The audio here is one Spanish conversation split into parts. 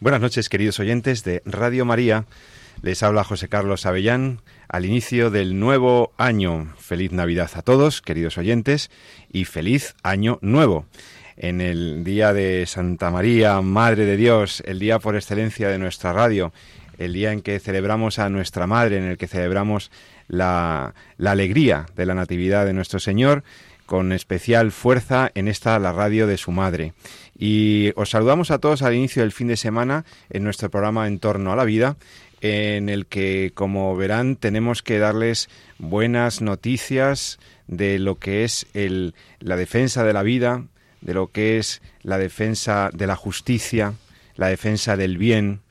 Buenas noches, queridos oyentes de Radio María. Les habla José Carlos Avellán al inicio del nuevo año. Feliz Navidad a todos, queridos oyentes, y feliz año nuevo. En el día de Santa María, Madre de Dios, el día por excelencia de nuestra radio, el día en que celebramos a nuestra Madre, en el que celebramos la, la alegría de la Natividad de nuestro Señor, con especial fuerza en esta la radio de su madre. Y os saludamos a todos al inicio del fin de semana en nuestro programa En torno a la vida, en el que, como verán, tenemos que darles buenas noticias de lo que es el, la defensa de la vida, de lo que es la defensa de la justicia, la defensa del bien,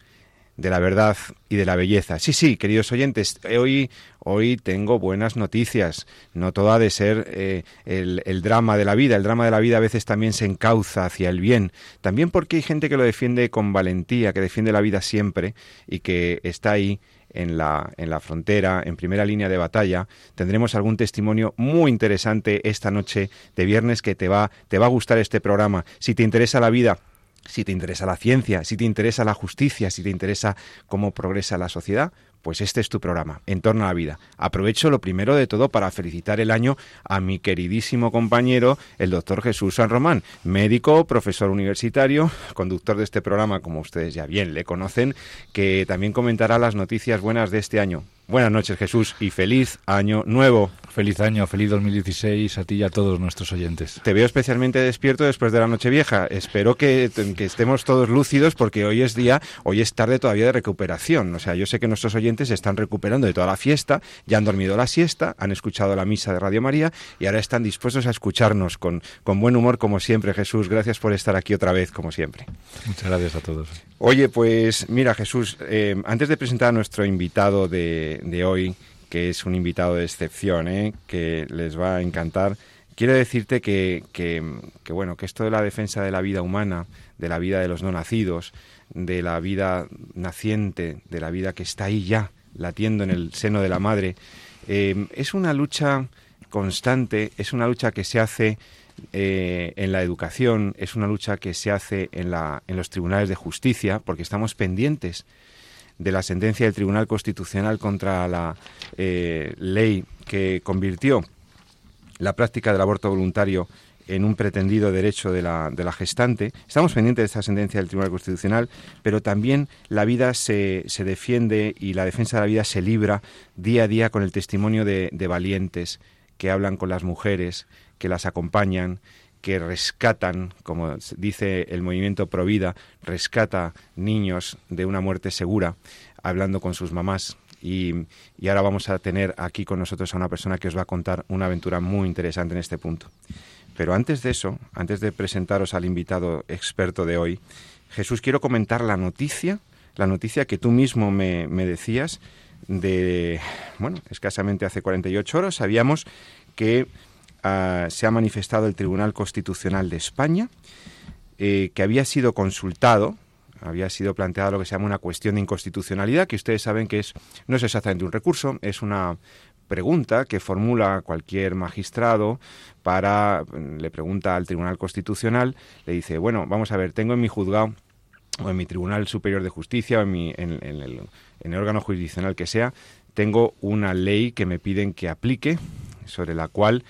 de la verdad y de la belleza. Sí, sí, queridos oyentes, hoy, hoy tengo buenas noticias. No todo ha de ser eh, el, el, drama de la vida. El drama de la vida a veces también se encauza hacia el bien. También porque hay gente que lo defiende con valentía, que defiende la vida siempre y que está ahí en la, en la frontera, en primera línea de batalla. Tendremos algún testimonio muy interesante esta noche de viernes que te va, te va a gustar este programa. Si te interesa la vida, si te interesa la ciencia, si te interesa la justicia, si te interesa cómo progresa la sociedad, pues este es tu programa, En torno a la vida. Aprovecho lo primero de todo para felicitar el año a mi queridísimo compañero, el doctor Jesús San Román, médico, profesor universitario, conductor de este programa, como ustedes ya bien le conocen, que también comentará las noticias buenas de este año. Buenas noches Jesús y feliz año nuevo. Feliz año, feliz 2016 a ti y a todos nuestros oyentes. Te veo especialmente despierto después de la noche vieja. Espero que, que, estemos todos lúcidos porque hoy es día, hoy es tarde todavía de recuperación. O sea, yo sé que nuestros oyentes se están recuperando de toda la fiesta, ya han dormido la siesta, han escuchado la misa de Radio María y ahora están dispuestos a escucharnos con, con buen humor como siempre. Jesús, gracias por estar aquí otra vez como siempre. Muchas gracias a todos. Oye, pues mira Jesús, eh, antes de presentar a nuestro invitado de de, hoy, que es un invitado de excepción, ¿eh? que les va a encantar. Quiero decirte que, que, bueno, que esto de la defensa de la vida humana, de la vida de los no nacidos, de la vida naciente, de la vida que está ahí ya, latiendo en el seno de la madre, eh, es una lucha constante, es una lucha que se hace eh, en la educación, es una lucha que se hace en, la, en los tribunales de justicia, porque estamos pendientes de la sentencia del Tribunal Constitucional contra la eh, ley que convirtió la práctica del aborto voluntario en un pretendido derecho de la, de la gestante. Estamos pendientes de esta sentencia del Tribunal Constitucional, pero también la vida se, se, defiende y la defensa de la vida se libra día a día con el testimonio de, de valientes que hablan con las mujeres, que las acompañan, que rescatan, como dice el movimiento Provida, rescata niños de una muerte segura, hablando con sus mamás. Y, y, ahora vamos a tener aquí con nosotros a una persona que os va a contar una aventura muy interesante en este punto. Pero antes de eso, antes de presentaros al invitado experto de hoy, Jesús, quiero comentar la noticia, la noticia que tú mismo me, me decías de, bueno, escasamente hace 48 horas, sabíamos que se ha manifestado el Tribunal Constitucional de España, eh, que había sido consultado, había sido planteada lo que se llama una cuestión de inconstitucionalidad, que ustedes saben que es, no es exactamente un recurso, es una pregunta que formula cualquier magistrado para, le pregunta al Tribunal Constitucional, le dice, bueno, vamos a ver, tengo en mi juzgado o en mi Tribunal Superior de Justicia o en, mi, en, el, en el órgano jurisdiccional que sea, tengo una ley que me piden que aplique, sobre la cual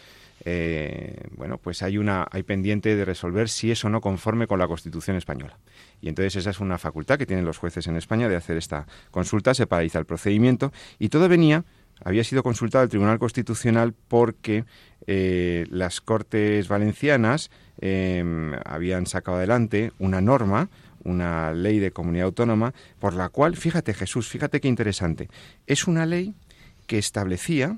eh, bueno, pues hay una hay pendiente de resolver si es o no conforme con la Constitución española. Y entonces esa es una facultad que tienen los jueces en España de hacer esta consulta, se paraliza el procedimiento y todo venía había sido consultado el Tribunal Constitucional porque eh, las Cortes Valencianas eh, habían sacado adelante una norma, una ley de comunidad autónoma, por la cual, fíjate Jesús, fíjate qué interesante, es una ley que establecía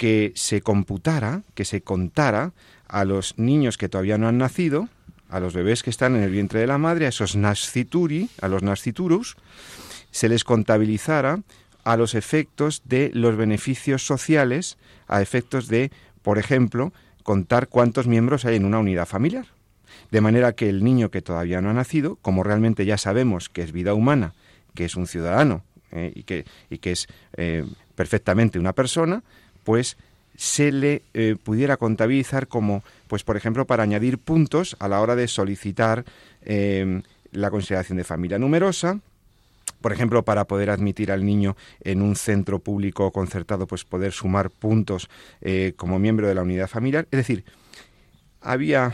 que se computara, que se contara a los niños que todavía no han nacido, a los bebés que están en el vientre de la madre, a esos nascituri, a los nasciturus, se les contabilizara a los efectos de los beneficios sociales, a efectos de, por ejemplo, contar cuántos miembros hay en una unidad familiar. De manera que el niño que todavía no ha nacido, como realmente ya sabemos que es vida humana, que es un ciudadano eh, y, que, y, que, es eh, perfectamente una persona, pues se le eh, pudiera contabilizar como, pues por ejemplo, para añadir puntos a la hora de solicitar la consideración de familia numerosa, por ejemplo, para poder admitir al niño en un centro público concertado, pues poder sumar puntos eh, como miembro de la unidad familiar. Es decir, había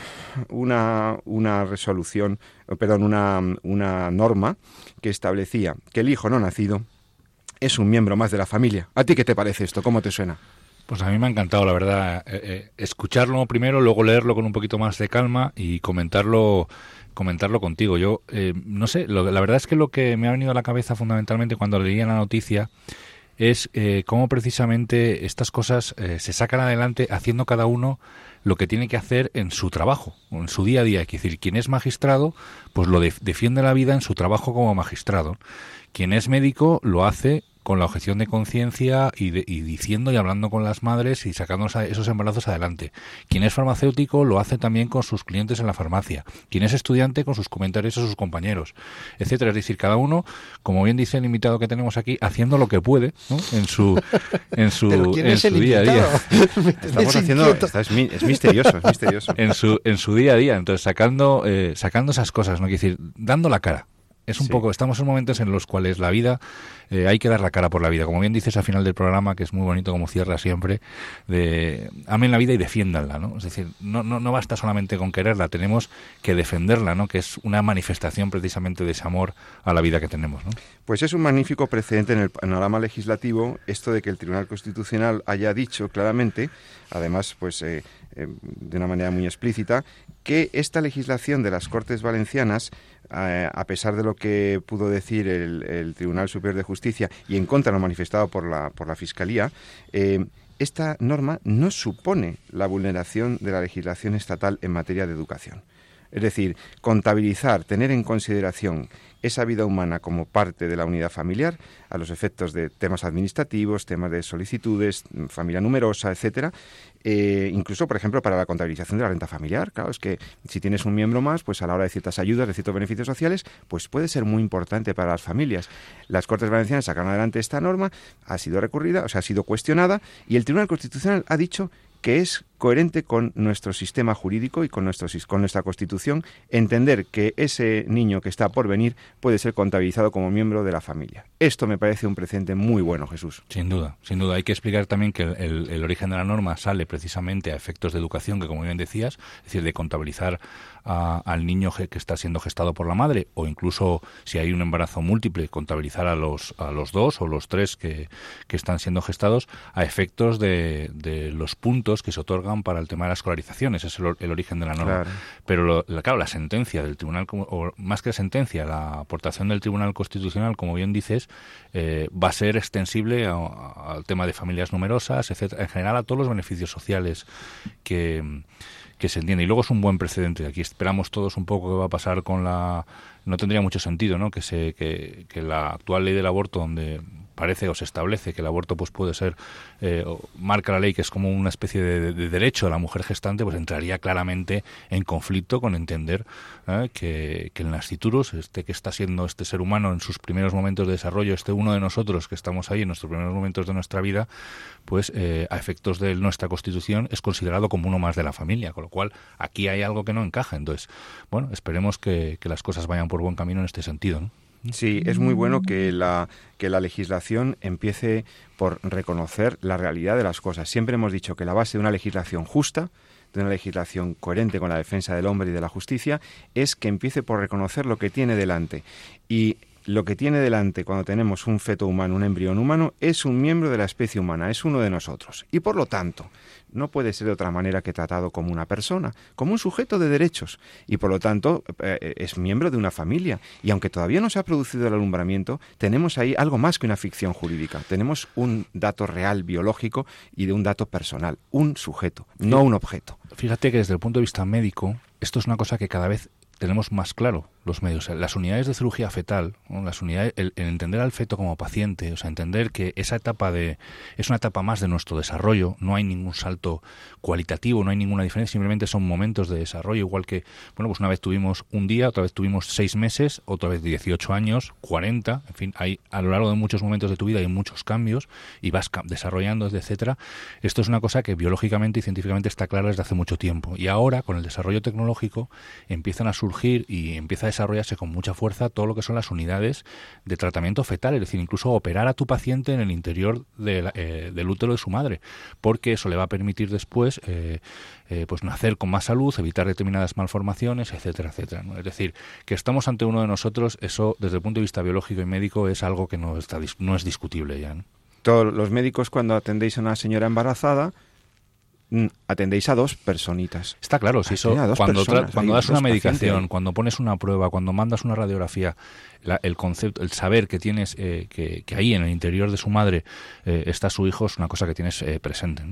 una, una resolución, perdón, una, una norma que establecía que el hijo no nacido es un miembro más de la familia. ¿A ti qué te parece esto? ¿Cómo te suena? Pues a mí me ha encantado, la verdad, eh, eh, escucharlo primero, luego leerlo con un poquito más de calma y comentarlo comentarlo contigo. Yo eh, no sé, la verdad es que lo que me ha venido a la cabeza fundamentalmente cuando leía la noticia es eh, cómo precisamente estas cosas se sacan adelante haciendo cada uno lo que tiene que hacer en su trabajo, en su día a día. Es decir, quien es magistrado, pues lo defiende la vida en su trabajo como magistrado. Quien es médico lo hace con la objeción de conciencia y, diciendo y hablando con las madres y sacando esos embarazos adelante. Quien es farmacéutico lo hace también con sus clientes en la farmacia. Quien es estudiante con sus comentarios a sus compañeros, etcétera. Es decir, cada uno, como bien dice el invitado que tenemos aquí, haciendo lo que puede en su en su, en su día a día. Estamos haciendo es, misterioso, es misterioso. En su en su día a día, entonces sacando eh, sacando esas cosas, no quiero decir, dando la cara es un poco, estamos en momentos en los cuales la vida, eh, hay que dar la cara por la vida. Como bien dices al final del programa, que es muy bonito como cierra siempre, de amen la vida y defiéndanla, ¿no? Es decir, no, no, no basta solamente con quererla, tenemos que defenderla, ¿no? Que es una manifestación precisamente de ese amor a la vida que tenemos, ¿no? Pues es un magnífico precedente en el panorama legislativo esto de que el Tribunal Constitucional haya dicho claramente, además, pues eh, eh, de una manera muy explícita, que esta legislación de las Cortes Valencianas a pesar de lo que pudo decir el, Tribunal Superior de Justicia y en contra de lo manifestado por la, por la Fiscalía, eh, esta norma no supone la vulneración de la legislación estatal en materia de educación. Es decir, contabilizar, tener en consideración esa vida humana como parte de la unidad familiar, a los efectos de temas administrativos, temas de solicitudes, familia numerosa, etcétera, eh, incluso, por ejemplo, para la contabilización de la renta familiar. Claro, es que si tienes un miembro más, pues a la hora de ciertas ayudas, de ciertos beneficios sociales, pues puede ser muy importante para las familias. Las Cortes Valencianas sacaron adelante esta norma, ha sido recurrida, o sea, ha sido cuestionada, y el Tribunal Constitucional ha dicho que es coherente con nuestro sistema jurídico y con, nuestro, con nuestra Constitución entender que ese niño que está por venir puede ser contabilizado como miembro de la familia. Esto me parece un precedente muy bueno, Jesús. Sin duda, sin duda. Hay que explicar también que el, origen de la norma sale precisamente a efectos de educación, que como bien decías, es decir, de contabilizar al niño que está siendo gestado por la madre, o incluso si hay un embarazo múltiple, contabilizar a los, a los dos o los tres que, están siendo gestados a efectos de los puntos que se otorgan para el tema de la escolarización, ese es el, origen de la norma. Pero, la, claro, la sentencia del tribunal, o más que la sentencia, la aportación del Tribunal Constitucional, como bien dices, eh, va a ser extensible al tema de familias numerosas, etcétera, en general a todos los beneficios sociales que que se entiende. Y luego es un buen precedente. Aquí esperamos todos un poco qué va a pasar con la... No tendría mucho sentido ¿no? que, se, que, que la actual ley del aborto, donde parece o se establece que el aborto pues puede ser eh, marca la ley que es como una especie de, derecho a la mujer gestante pues entraría claramente en conflicto con entender ¿eh? que, que, el nasciturus este que está siendo este ser humano en sus primeros momentos de desarrollo este uno de nosotros que estamos ahí en nuestros primeros momentos de nuestra vida pues eh, a efectos de nuestra constitución es considerado como uno más de la familia con lo cual aquí hay algo que no encaja entonces bueno esperemos que, que las cosas vayan por buen camino en este sentido ¿no? Sí, es muy bueno que la, que la legislación empiece por reconocer la realidad de las cosas. Siempre hemos dicho que la base de una legislación justa, de una legislación coherente con la defensa del hombre y de la justicia, es que empiece por reconocer lo que tiene delante. Y lo que tiene delante cuando tenemos un feto humano, un embrión humano, es un miembro de la especie humana, es uno de nosotros. Y por lo tanto, no puede ser de otra manera que tratado como una persona, como un sujeto de derechos. Y por lo tanto, eh, es miembro de una familia. Y aunque todavía no se ha producido el alumbramiento, tenemos ahí algo más que una ficción jurídica. Tenemos un dato real biológico y de un dato personal, un sujeto, no un objeto. Fíjate que desde el punto de vista médico, esto es una cosa que cada vez tenemos más claro los medios. Las unidades de cirugía fetal, las unidades, el, entender al feto como paciente, o sea, entender que esa etapa de es una etapa más de nuestro desarrollo, no hay ningún salto cualitativo, no hay ninguna diferencia, simplemente son momentos de desarrollo, igual que, bueno, pues una vez tuvimos un día, otra vez tuvimos seis meses, otra vez 18 años, 40, en fin, hay a lo largo de muchos momentos de tu vida hay muchos cambios y vas desarrollando, etcétera. Esto es una cosa que biológicamente y científicamente está clara desde hace mucho tiempo y ahora con el desarrollo tecnológico empiezan a surgir y empieza a desarrollarse con mucha fuerza todo lo que son las unidades de tratamiento fetal, es decir, incluso operar a tu paciente en el interior eh, del útero de su madre, porque eso le va a permitir después eh, eh, pues nacer con más salud, evitar determinadas malformaciones, etcétera, etcétera. Es decir, que estamos ante uno de nosotros, eso desde el punto de vista biológico y médico es algo que no, está, no es discutible ya. Todos los médicos cuando atendéis a una señora embarazada, atendéis a dos personitas. Está claro, si eso, cuando, cuando das una medicación, cuando pones una prueba, cuando mandas una radiografía, el concepto, el saber que tienes, eh, que, ahí en el interior de su madre eh, está su hijo, es una cosa que tienes eh, presente.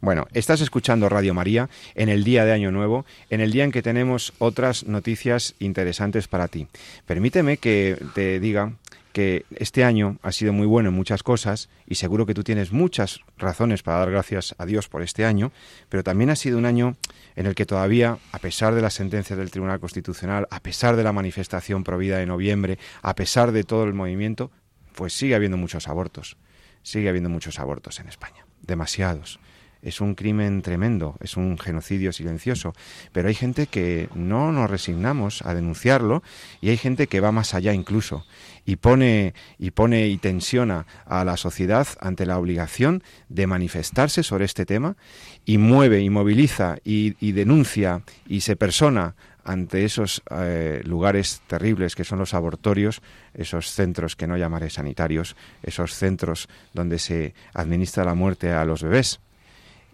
Bueno, estás escuchando Radio María en el día de Año Nuevo, en el día en que tenemos otras noticias interesantes para ti. Permíteme que te diga que este año ha sido muy bueno en muchas cosas y seguro que tú tienes muchas razones para dar gracias a Dios por este año, pero también ha sido un año en el que todavía, a pesar de las sentencias del Tribunal Constitucional, a pesar de la manifestación provida de noviembre, a pesar de todo el movimiento, pues sigue habiendo muchos abortos. Sigue habiendo muchos abortos en España. Demasiados es un crimen tremendo, es un genocidio silencioso, pero hay gente que no nos resignamos a denunciarlo y hay gente que va más allá incluso y pone y pone y tensiona a la sociedad ante la obligación de manifestarse sobre este tema y mueve y moviliza y, denuncia y se persona ante esos eh, lugares terribles que son los abortorios, esos centros que no llamaré sanitarios, esos centros donde se administra la muerte a los bebés.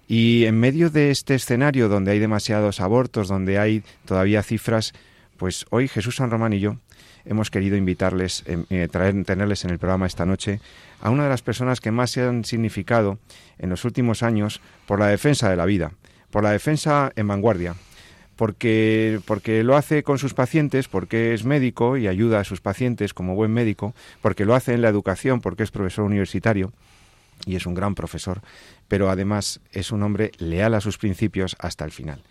Y en medio de este escenario donde hay demasiados abortos, donde hay todavía cifras, pues hoy Jesús San Román y yo hemos querido invitarles, eh, eh, traer, tenerles en el programa esta noche a una de las personas que más se han significado en los últimos años por la defensa de la vida, por la defensa en vanguardia, porque, porque lo hace con sus pacientes, porque es médico y ayuda a sus pacientes como buen médico, porque lo hace en la educación, porque es profesor universitario y es un gran profesor, pero además es un hombre leal a sus principios hasta el final.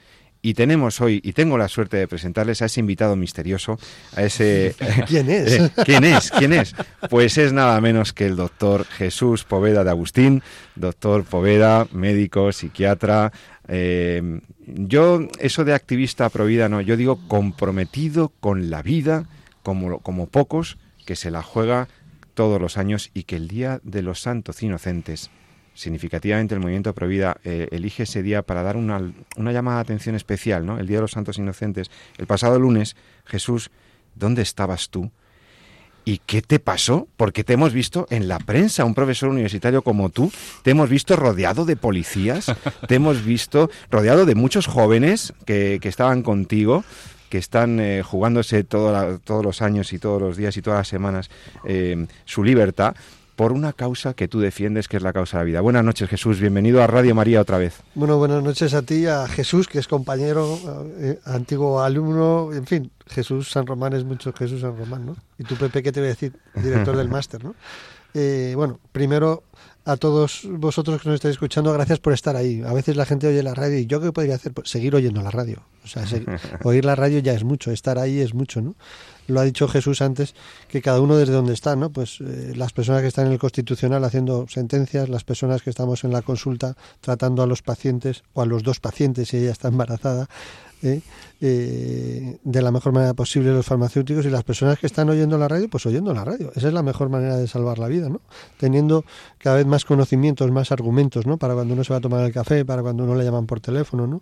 Y tenemos hoy, y tengo la suerte de presentarles a ese invitado misterioso, a ese... ¿Quién es? Eh, ¿Quién es? ¿Quién es? Pues es nada menos que el doctor Jesús Poveda de Agustín, doctor Poveda, médico, psiquiatra. Eh, yo, eso de activista pro vida, no, yo digo comprometido con la vida, como, como pocos, que se la juega todos los años y que el Día de los Santos Inocentes significativamente el movimiento Provida eh, elige ese día para dar una, una, llamada de atención especial, ¿no? El Día de los Santos Inocentes. El pasado lunes, Jesús, ¿dónde estabas tú? ¿Y qué te pasó? Porque te hemos visto en la prensa, un profesor universitario como tú, te hemos visto rodeado de policías, te hemos visto rodeado de muchos jóvenes que, que estaban contigo, que están eh, jugándose todos los años y todos los días y todas las semanas eh, su libertad por una causa que tú defiendes, que es la causa de la vida. Buenas noches, Jesús. Bienvenido a Radio María otra vez. Bueno, buenas noches a ti, a Jesús, que es compañero, eh, antiguo alumno, en fin, Jesús San Román es mucho Jesús San Román, ¿no? Y tú, Pepe, ¿qué te voy a decir? Director del máster, ¿no? Eh, bueno, primero a todos vosotros que nos estáis escuchando, gracias por estar ahí. A veces la gente oye la radio y yo qué podría hacer, pues seguir oyendo la radio. O sea, oír la radio ya es mucho, estar ahí es mucho, ¿no? Lo ha dicho Jesús antes, que cada uno desde donde está, ¿no? Pues eh, las personas que están en el Constitucional haciendo sentencias, las personas que estamos en la consulta tratando a los pacientes o a los dos pacientes si ella está embarazada, ¿eh? Eh, de la mejor manera posible los farmacéuticos y las personas que están oyendo la radio, pues oyendo la radio. Esa es la mejor manera de salvar la vida, ¿no? Teniendo cada vez más conocimientos, más argumentos, ¿no? Para cuando uno se va a tomar el café, para cuando uno le llaman por teléfono, ¿no?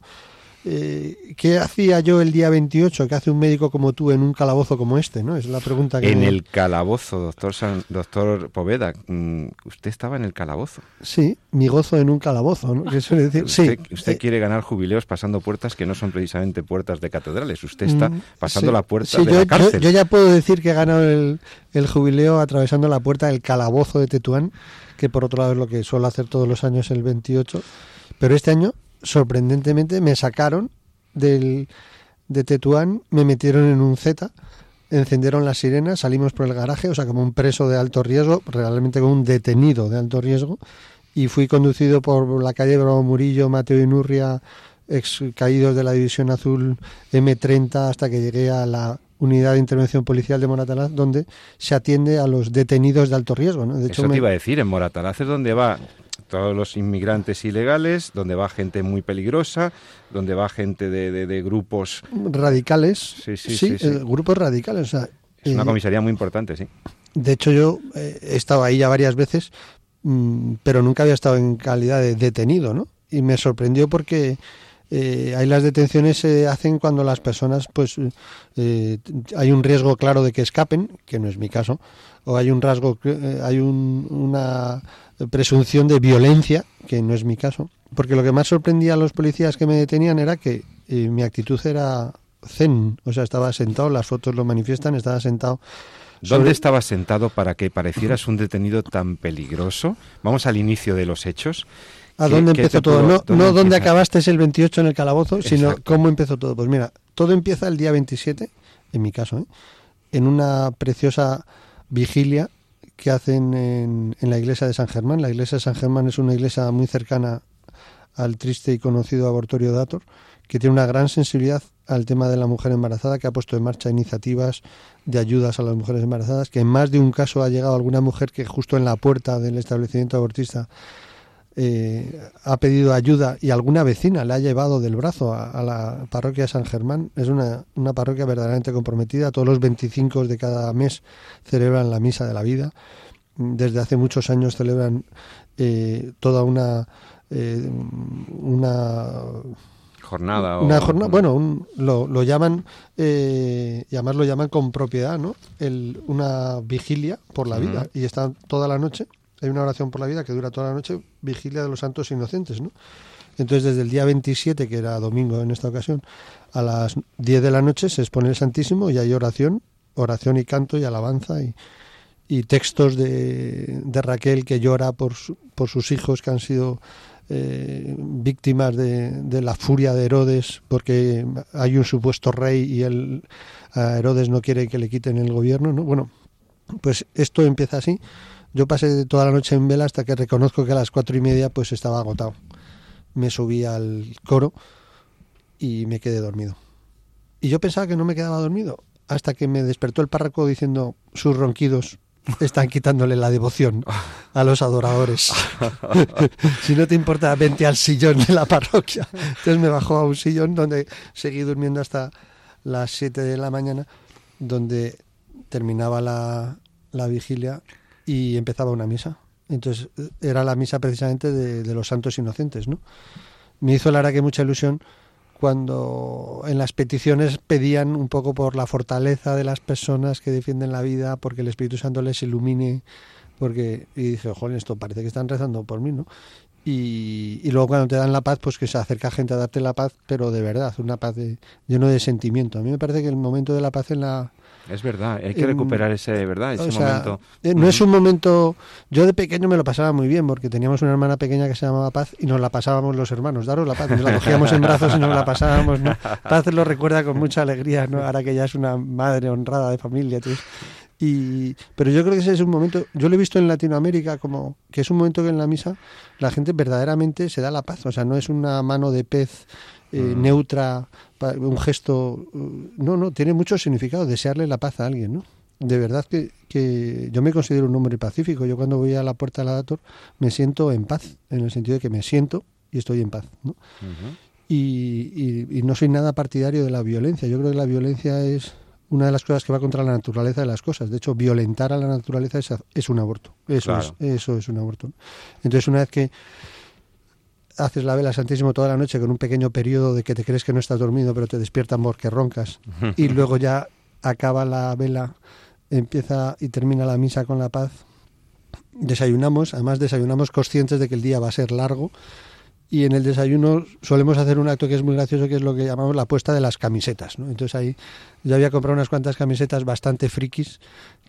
Eh, ¿qué hacía yo el día 28? ¿Qué hace un médico como tú en un calabozo como este? ¿no? Es la pregunta que... En el calabozo, doctor, doctor Poveda. Mm, usted estaba en el calabozo. Sí, mi gozo en un calabozo, ¿no? decir? Usted, usted eh, quiere ganar jubileos pasando puertas que no son precisamente puertas de catedrales. Usted está mm, pasando la puerta de la cárcel. Yo, ya puedo decir que he ganado el, el jubileo atravesando la puerta del calabozo de Tetuán, que por otro lado es lo que suelo hacer todos los años el 28. Pero este año sorprendentemente me sacaron del, de Tetuán, me metieron en un Z, encendieron las sirenas, salimos por el garaje, o sea, como un preso de alto riesgo, realmente como un detenido de alto riesgo, y fui conducido por la calle Bravo Murillo, Mateo Inurria, ex caídos de la División Azul M30, hasta que llegué a la unidad de intervención policial de Moratalaz, donde se atiende a los detenidos de alto riesgo. ¿no? De hecho, Eso te iba a decir, en Moratalaz es donde va todos los inmigrantes ilegales, donde va gente muy peligrosa, donde va gente de, de, grupos radicales. Sí, sí, sí, eh, grupos radicales. es una eh, comisaría muy importante, sí. De hecho, yo eh, he estado ahí ya varias veces, mm, pero nunca había estado en calidad de detenido, ¿no? Y me sorprendió porque ahí las detenciones se hacen cuando las personas, pues, hay un riesgo claro de que escapen, que no es mi caso, o hay un rasgo, hay un, una presunción de violencia, que no es mi caso, porque lo que más sorprendía a los policías que me detenían era que eh, mi actitud era zen, o sea, estaba sentado, las fotos lo manifiestan, estaba sentado. ¿Dónde estabas sentado para que parecieras un detenido tan peligroso? Vamos al inicio de los hechos. ¿A dónde empezó todo? no, no dónde acabaste el 28 en el calabozo, sino cómo empezó todo. Pues mira, todo empieza el día 27, en mi caso, ¿eh? en una preciosa vigilia que hacen en, la iglesia de San Germán. La iglesia de San Germán es una iglesia muy cercana al triste y conocido abortorio Dator, que tiene una gran sensibilidad al tema de la mujer embarazada, que ha puesto en marcha iniciativas de ayudas a las mujeres embarazadas, que en más de un caso ha llegado alguna mujer que justo en la puerta del establecimiento abortista eh, ha pedido ayuda y alguna vecina le ha llevado del brazo a, la parroquia de San Germán. Es una, una, parroquia verdaderamente comprometida. Todos los 25 de cada mes celebran la misa de la vida. Desde hace muchos años celebran eh, toda una, eh, una jornada. Una jornada, bueno, lo, lo, llaman, y además lo llaman con propiedad, ¿no? El, una vigilia por la vida y están toda la noche hay una oración por la vida que dura toda la noche, vigilia de los santos inocentes, ¿no? Entonces, desde el día 27, que era domingo en esta ocasión, a las 10 de la noche se expone el Santísimo y hay oración, oración y canto y alabanza y, textos de, de, Raquel que llora por, por sus hijos que han sido eh, víctimas de, de, la furia de Herodes porque hay un supuesto rey y él, a Herodes no quiere que le quiten el gobierno, ¿no? Bueno, pues esto empieza así yo pasé toda la noche en vela hasta que reconozco que a las cuatro y media pues estaba agotado. Me subí al coro y me quedé dormido. Y yo pensaba que no me quedaba dormido hasta que me despertó el párroco diciendo sus ronquidos están quitándole la devoción a los adoradores. si no te importa, vente al sillón de la parroquia. Entonces me bajó a un sillón donde seguí durmiendo hasta las 7 de la mañana, donde terminaba la, la vigilia y empezaba una misa. Entonces era la misa precisamente de, los santos inocentes, ¿no? Me hizo la verdad que mucha ilusión cuando en las peticiones pedían un poco por la fortaleza de las personas que defienden la vida, porque el Espíritu Santo les ilumine, porque y dije, joder, esto parece que están rezando por mí, ¿no? Y, y, luego cuando te dan la paz, pues que se acerca gente a darte la paz, pero de verdad, una paz de, lleno de sentimiento. A mí me parece que el momento de la paz en la, es verdad, hay que recuperar ese, ¿verdad? ese momento. Eh, no es un momento. Yo de pequeño me lo pasaba muy bien porque teníamos una hermana pequeña que se llamaba Paz y nos la pasábamos los hermanos. Daros la paz, nos la cogíamos en brazos y nos la pasábamos. Paz lo recuerda con mucha alegría, ¿no? Ahora que ya es una madre honrada de familia. Y, pero yo creo que ese es un momento, yo lo he visto en Latinoamérica como que es un momento que en la misa la gente verdaderamente se da la paz, o sea, no es una mano de pez eh, mm. neutra, un gesto. Uh, no, no, tiene mucho significado desearle la paz a alguien, ¿no? De verdad que, que yo me considero un hombre pacífico. Yo cuando voy a la puerta de la Dator me siento en paz, en el sentido de que me siento y estoy en paz, ¿no? y, y, no soy nada partidario de la violencia. Yo creo que la violencia es una de las cosas que va contra la naturaleza de las cosas. De hecho, violentar a la naturaleza es, es un aborto. Eso, es, eso es un aborto. Entonces, una vez que haces la vela Santísimo toda la noche con un pequeño periodo de que te crees que no estás dormido, pero te despiertan porque roncas. y luego ya acaba la vela, empieza y termina la misa con la paz. Desayunamos, además desayunamos conscientes de que el día va a ser largo y en el desayuno solemos hacer un acto que es muy gracioso, que es lo que llamamos la puesta de las camisetas. ¿no? Entonces ahí yo había comprado unas cuantas camisetas bastante frikis,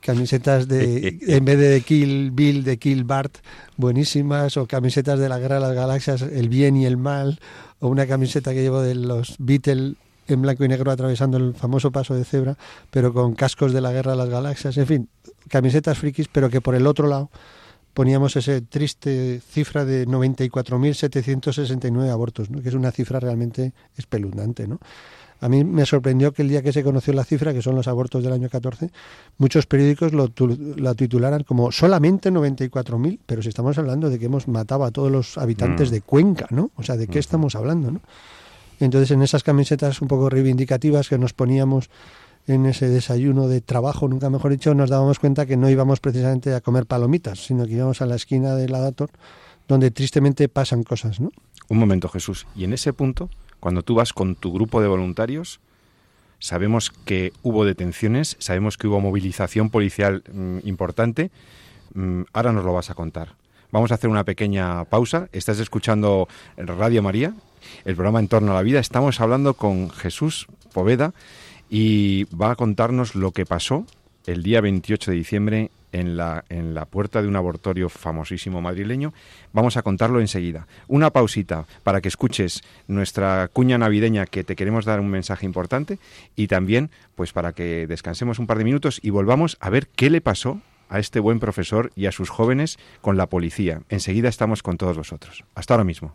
camisetas de, en vez de Kill Bill, de Kill Bart, buenísimas, o camisetas de la Guerra de las Galaxias, el bien y el mal, o una camiseta que llevo de los Beatles en blanco y negro atravesando el famoso paso de cebra, pero con cascos de la Guerra de las Galaxias, en fin, camisetas frikis, pero que por el otro lado poníamos esa triste cifra de 94.769 abortos, ¿no? que es una cifra realmente espeluznante. ¿no? A mí me sorprendió que el día que se conoció la cifra, que son los abortos del año 14, muchos periódicos lo, la titularan como solamente 94.000, pero si estamos hablando de que hemos matado a todos los habitantes mm. de Cuenca, ¿no? O sea, ¿de qué estamos hablando, no? Entonces, en esas camisetas un poco reivindicativas que nos poníamos en ese desayuno de trabajo, nunca mejor dicho, nos dábamos cuenta que no íbamos precisamente a comer palomitas, sino que íbamos a la esquina de la Dator, donde tristemente pasan cosas, ¿no? Un momento, Jesús. Y en ese punto, cuando tú vas con tu grupo de voluntarios, sabemos que hubo detenciones, sabemos que hubo movilización policial mm, importante. Mm, ahora nos lo vas a contar. Vamos a hacer una pequeña pausa. Estás escuchando Radio María, el programa En torno a la vida. Estamos hablando con Jesús Poveda y va a contarnos lo que pasó el día 28 de diciembre en la, en la puerta de un abortorio famosísimo madrileño. Vamos a contarlo enseguida. Una pausita para que escuches nuestra cuña navideña que te queremos dar un mensaje importante y también pues para que descansemos un par de minutos y volvamos a ver qué le pasó a este buen profesor y a sus jóvenes con la policía. Enseguida estamos con todos vosotros. Hasta ahora mismo.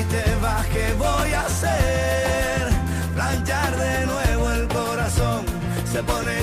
si te vas, ¿qué voy a hacer? Planchar de nuevo el corazón, se pone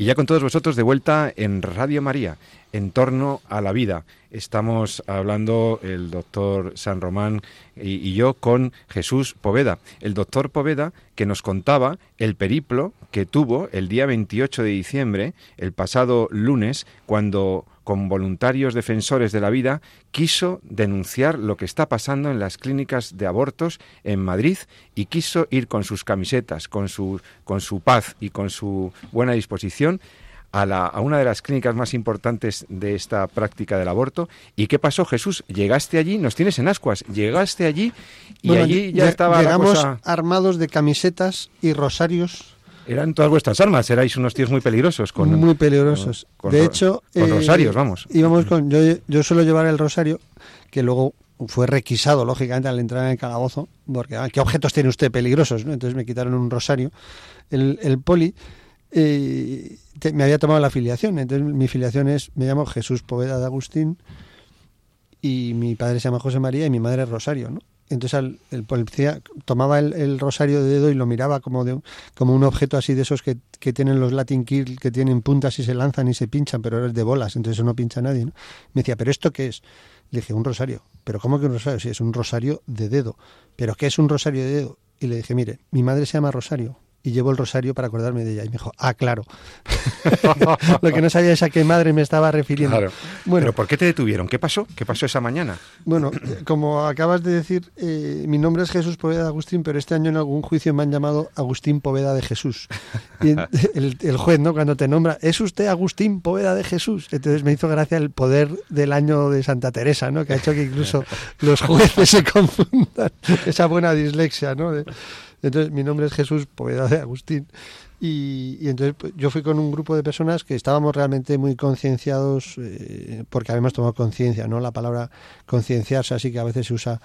Y ya con todos vosotros de vuelta en Radio María, en torno a la vida. Estamos hablando el doctor San Román y, yo con Jesús Poveda. El doctor Poveda que nos contaba el periplo que tuvo el día 28 de diciembre, el pasado lunes, cuando con voluntarios defensores de la vida, quiso denunciar lo que está pasando en las clínicas de abortos en Madrid y quiso ir con sus camisetas, con su, con su paz y con su buena disposición a, la, a, una de las clínicas más importantes de esta práctica del aborto. ¿Y qué pasó, Jesús? Llegaste allí, nos tienes en ascuas, llegaste allí y bueno, allí ya estaba llegamos la cosa... armados de camisetas y rosarios eran todas vuestras armas, erais unos tíos muy peligrosos. Con, muy peligrosos. Con, de hecho, con eh, rosarios, vamos. Íbamos con, yo, yo suelo llevar el rosario, que luego fue requisado, lógicamente, al entrar en el calabozo, porque ah, ¿qué objetos tiene usted peligrosos? ¿no? Entonces me quitaron un rosario. El, el poli eh, te, me había tomado la filiación, entonces mi filiación es, me llamo Jesús Poveda de Agustín, y mi padre se llama José María y mi madre es Rosario, ¿no? Entonces el, policía tomaba el, el, rosario de dedo y lo miraba como de como un objeto así de esos que, que tienen los Latin Kill, que tienen puntas y se lanzan y se pinchan, pero es de bolas, entonces eso no pincha a nadie. ¿no? Me decía, ¿pero esto qué es? Le dije, un rosario. ¿Pero cómo que un rosario? Sí, es un rosario de dedo. ¿Pero qué es un rosario de dedo? Y le dije, mire, mi madre se llama Rosario y llevo el rosario para acordarme de ella. Y me dijo, ah, claro. Lo que no sabía es a qué madre me estaba refiriendo. Claro. Bueno, ¿Pero por qué te detuvieron? ¿Qué pasó? ¿Qué pasó esa mañana? Bueno, como acabas de decir, eh, mi nombre es Jesús Poveda de Agustín, pero este año en algún juicio me han llamado Agustín Poveda de Jesús. Y el, el juez, ¿no? Cuando te nombra, ¿es usted Agustín Poveda de Jesús? Entonces me hizo gracia el poder del año de Santa Teresa, ¿no? Que ha hecho que incluso los jueces se confundan. Esa buena dislexia, ¿no? De, entonces, mi nombre es Jesús Poveda de Agustín. Y, y, entonces pues, yo fui con un grupo de personas que estábamos realmente muy concienciados, eh, porque habíamos tomado conciencia, ¿no? La palabra concienciarse, así que a veces se usa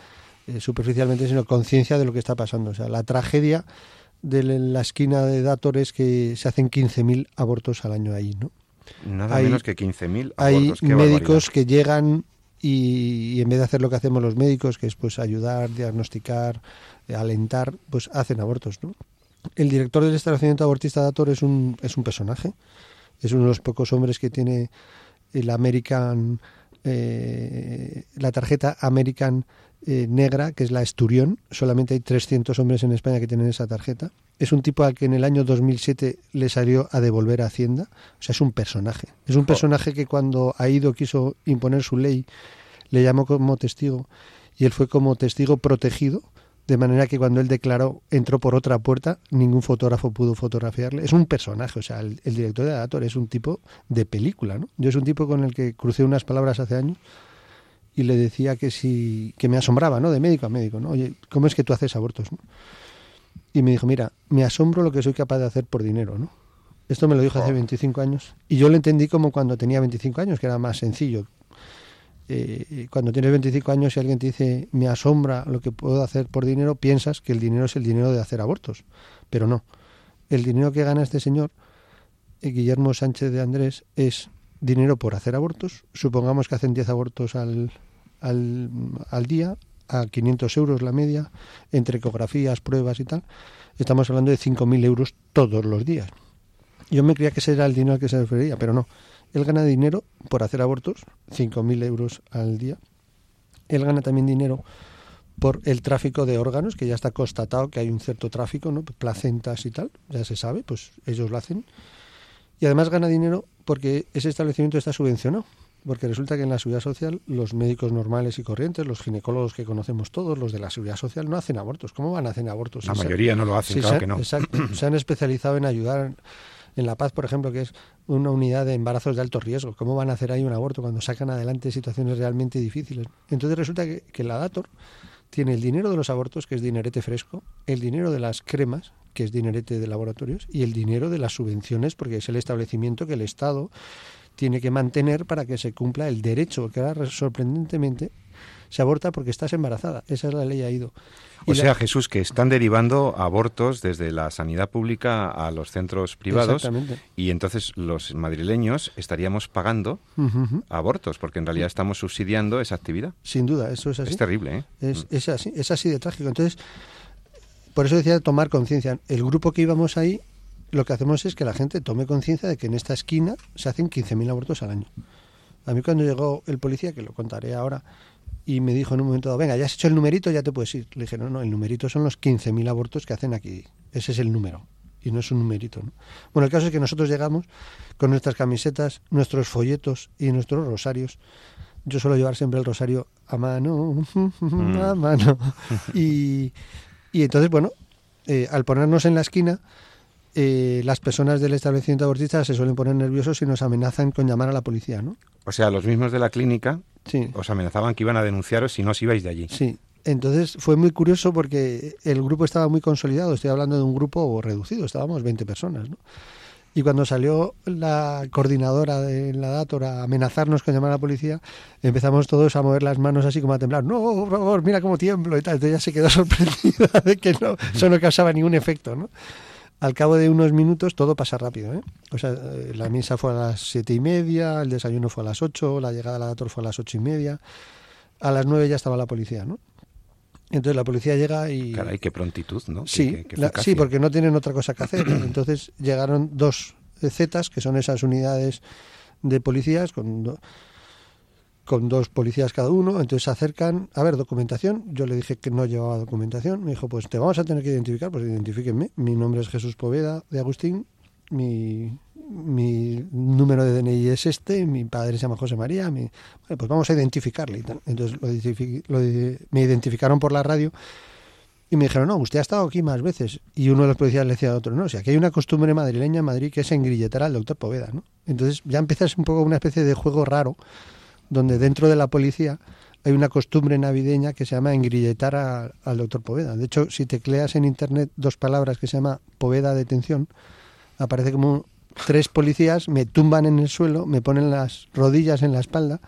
eh, superficialmente, sino conciencia de lo que está pasando. O sea, la tragedia de la esquina de Dator es que se hacen 15.000 abortos al año ahí, ¿no? Nada hay, menos que 15.000 abortos. Hay médicos barbaridad. que llegan y, y en vez de hacer lo que hacemos los médicos, que es pues ayudar, diagnosticar, alentar, pues hacen abortos, ¿no? El director del establecimiento abortista Dator es un, es un personaje, es uno de los pocos hombres que tiene el American, eh, la tarjeta American eh, negra, que es la Esturión, solamente hay 300 hombres en España que tienen esa tarjeta. Es un tipo al que en el año 2007 le salió a devolver a Hacienda, o sea, es un personaje. Es un personaje que cuando Aido quiso imponer su ley, le llamó como testigo y él fue como testigo protegido de manera que cuando él declaró entró por otra puerta, ningún fotógrafo pudo fotografiarle. Es un personaje, o sea, el, el director de Dator es un tipo de película, ¿no? Yo es un tipo con el que crucé unas palabras hace años y le decía que si que me asombraba, ¿no? De médico a médico, ¿no? Oye, ¿cómo es que tú haces abortos, no? Y me dijo, mira, me asombro lo que soy capaz de hacer por dinero, ¿no? Esto me lo dijo hace 25 años y yo lo entendí como cuando tenía 25 años, que era más sencillo eh, cuando tienes 25 años y alguien te dice me asombra lo que puedo hacer por dinero, piensas que el dinero es el dinero de hacer abortos. Pero no. El dinero que gana este señor, eh, Guillermo Sánchez de Andrés, es dinero por hacer abortos. Supongamos que hacen 10 abortos al, al, al día, a 500 euros la media, entre ecografías, pruebas y tal. Estamos hablando de 5.000 euros todos los días. Yo me creía que ese era el dinero al que se refería, pero no. Él gana dinero por hacer abortos, 5.000 euros al día. Él gana también dinero por el tráfico de órganos, que ya está constatado que hay un cierto tráfico, ¿no? placentas y tal, ya se sabe, pues ellos lo hacen. Y además gana dinero porque ese establecimiento está subvencionado, porque resulta que en la seguridad social los médicos normales y corrientes, los ginecólogos que conocemos todos, los de la seguridad social, no hacen abortos. ¿Cómo van a hacer abortos? La Si se- mayoría no lo hacen, si claro se, que no. Exacto. Se han especializado en ayudar en La Paz, por ejemplo, que es una unidad de embarazos de alto riesgo. ¿Cómo van a hacer ahí un aborto cuando sacan adelante situaciones realmente difíciles? Entonces resulta que, que la Dator tiene el dinero de los abortos, que es dinerete fresco, el dinero de las cremas, que es dinerete de laboratorios, y el dinero de las subvenciones, porque es el establecimiento que el Estado tiene que mantener para que se cumpla el derecho, que ahora sorprendentemente Se aborta porque estás embarazada. Esa es la ley ha ido. O sea, Jesús, que están derivando abortos desde la sanidad pública a los centros privados. Y entonces los madrileños estaríamos pagando abortos, porque en realidad estamos subsidiando esa actividad. Sin duda, eso es así. Es terrible, ¿eh? Es, es, así, es así de trágico. Entonces, por eso decía tomar conciencia. El grupo que íbamos ahí, lo que hacemos es que la gente tome conciencia de que en esta esquina se hacen 15.000 abortos al año. A mí cuando llegó el policía, que lo contaré ahora, y me dijo en un momento dado, venga, ya has hecho el numerito, ya te puedes ir. Le dije, no, no, el numerito son los 15.000 abortos que hacen aquí. Ese es el número. Y no es un numerito. ¿no? Bueno, el caso es que nosotros llegamos con nuestras camisetas, nuestros folletos y nuestros rosarios. Yo suelo llevar siempre el rosario a mano, a Mm. mano. Y, y entonces, bueno, eh, al ponernos en la esquina, eh, las personas del establecimiento abortista se suelen poner nerviosos y nos amenazan con llamar a la policía, ¿no? O sea, los mismos de la clínica Sí. os amenazaban que iban a denunciaros si no os ibais de allí. Sí, entonces fue muy curioso porque el grupo estaba muy consolidado. Estoy hablando de un grupo reducido, estábamos 20 personas, ¿no? Y cuando salió la coordinadora de la Dator a amenazarnos con llamar a la policía, empezamos todos a mover las manos así como a temblar. No, por favor, mira cómo tiemblo y tal. Entonces ella se quedó sorprendida de que no, eso no causaba ningún efecto, ¿no? Al cabo de unos minutos todo pasa rápido, ¿eh? O sea, eh, la misa fue a las siete y media, el desayuno fue a las ocho, la llegada a la Dator fue a las ocho y media. A las nueve ya estaba la policía, ¿no? Entonces la policía llega y... Caray, qué prontitud, ¿no? Sí, qué- qué la- eficacia. sí, porque no tienen otra cosa que hacer. Entonces llegaron dos Zetas, que son esas unidades de policías, con, do- con dos policías cada uno. Entonces se acercan, a ver, documentación. Yo le dije que no llevaba documentación. Me dijo, pues te vamos a tener que identificar, pues identifíquenme. Mi nombre es Jesús Poveda de Agustín. Mi, mi número de DNI es este, mi padre se llama José María. Mi, pues vamos a identificarle. Entonces lo identifi- lo me identificaron por la radio y me dijeron, no, usted ha estado aquí más veces. Y uno de los policías le decía a otro, no, sea, aquí hay una costumbre madrileña en Madrid que es engrilletar al doctor Poveda, ¿no? Entonces ya empiezas un poco una especie de juego raro, donde dentro de la policía hay una costumbre navideña que se llama engrilletar al doctor Poveda. De hecho, si tecleas en internet dos palabras que se llama Poveda detención, aparece como tres policías, me tumban en el suelo, me ponen las rodillas en la espalda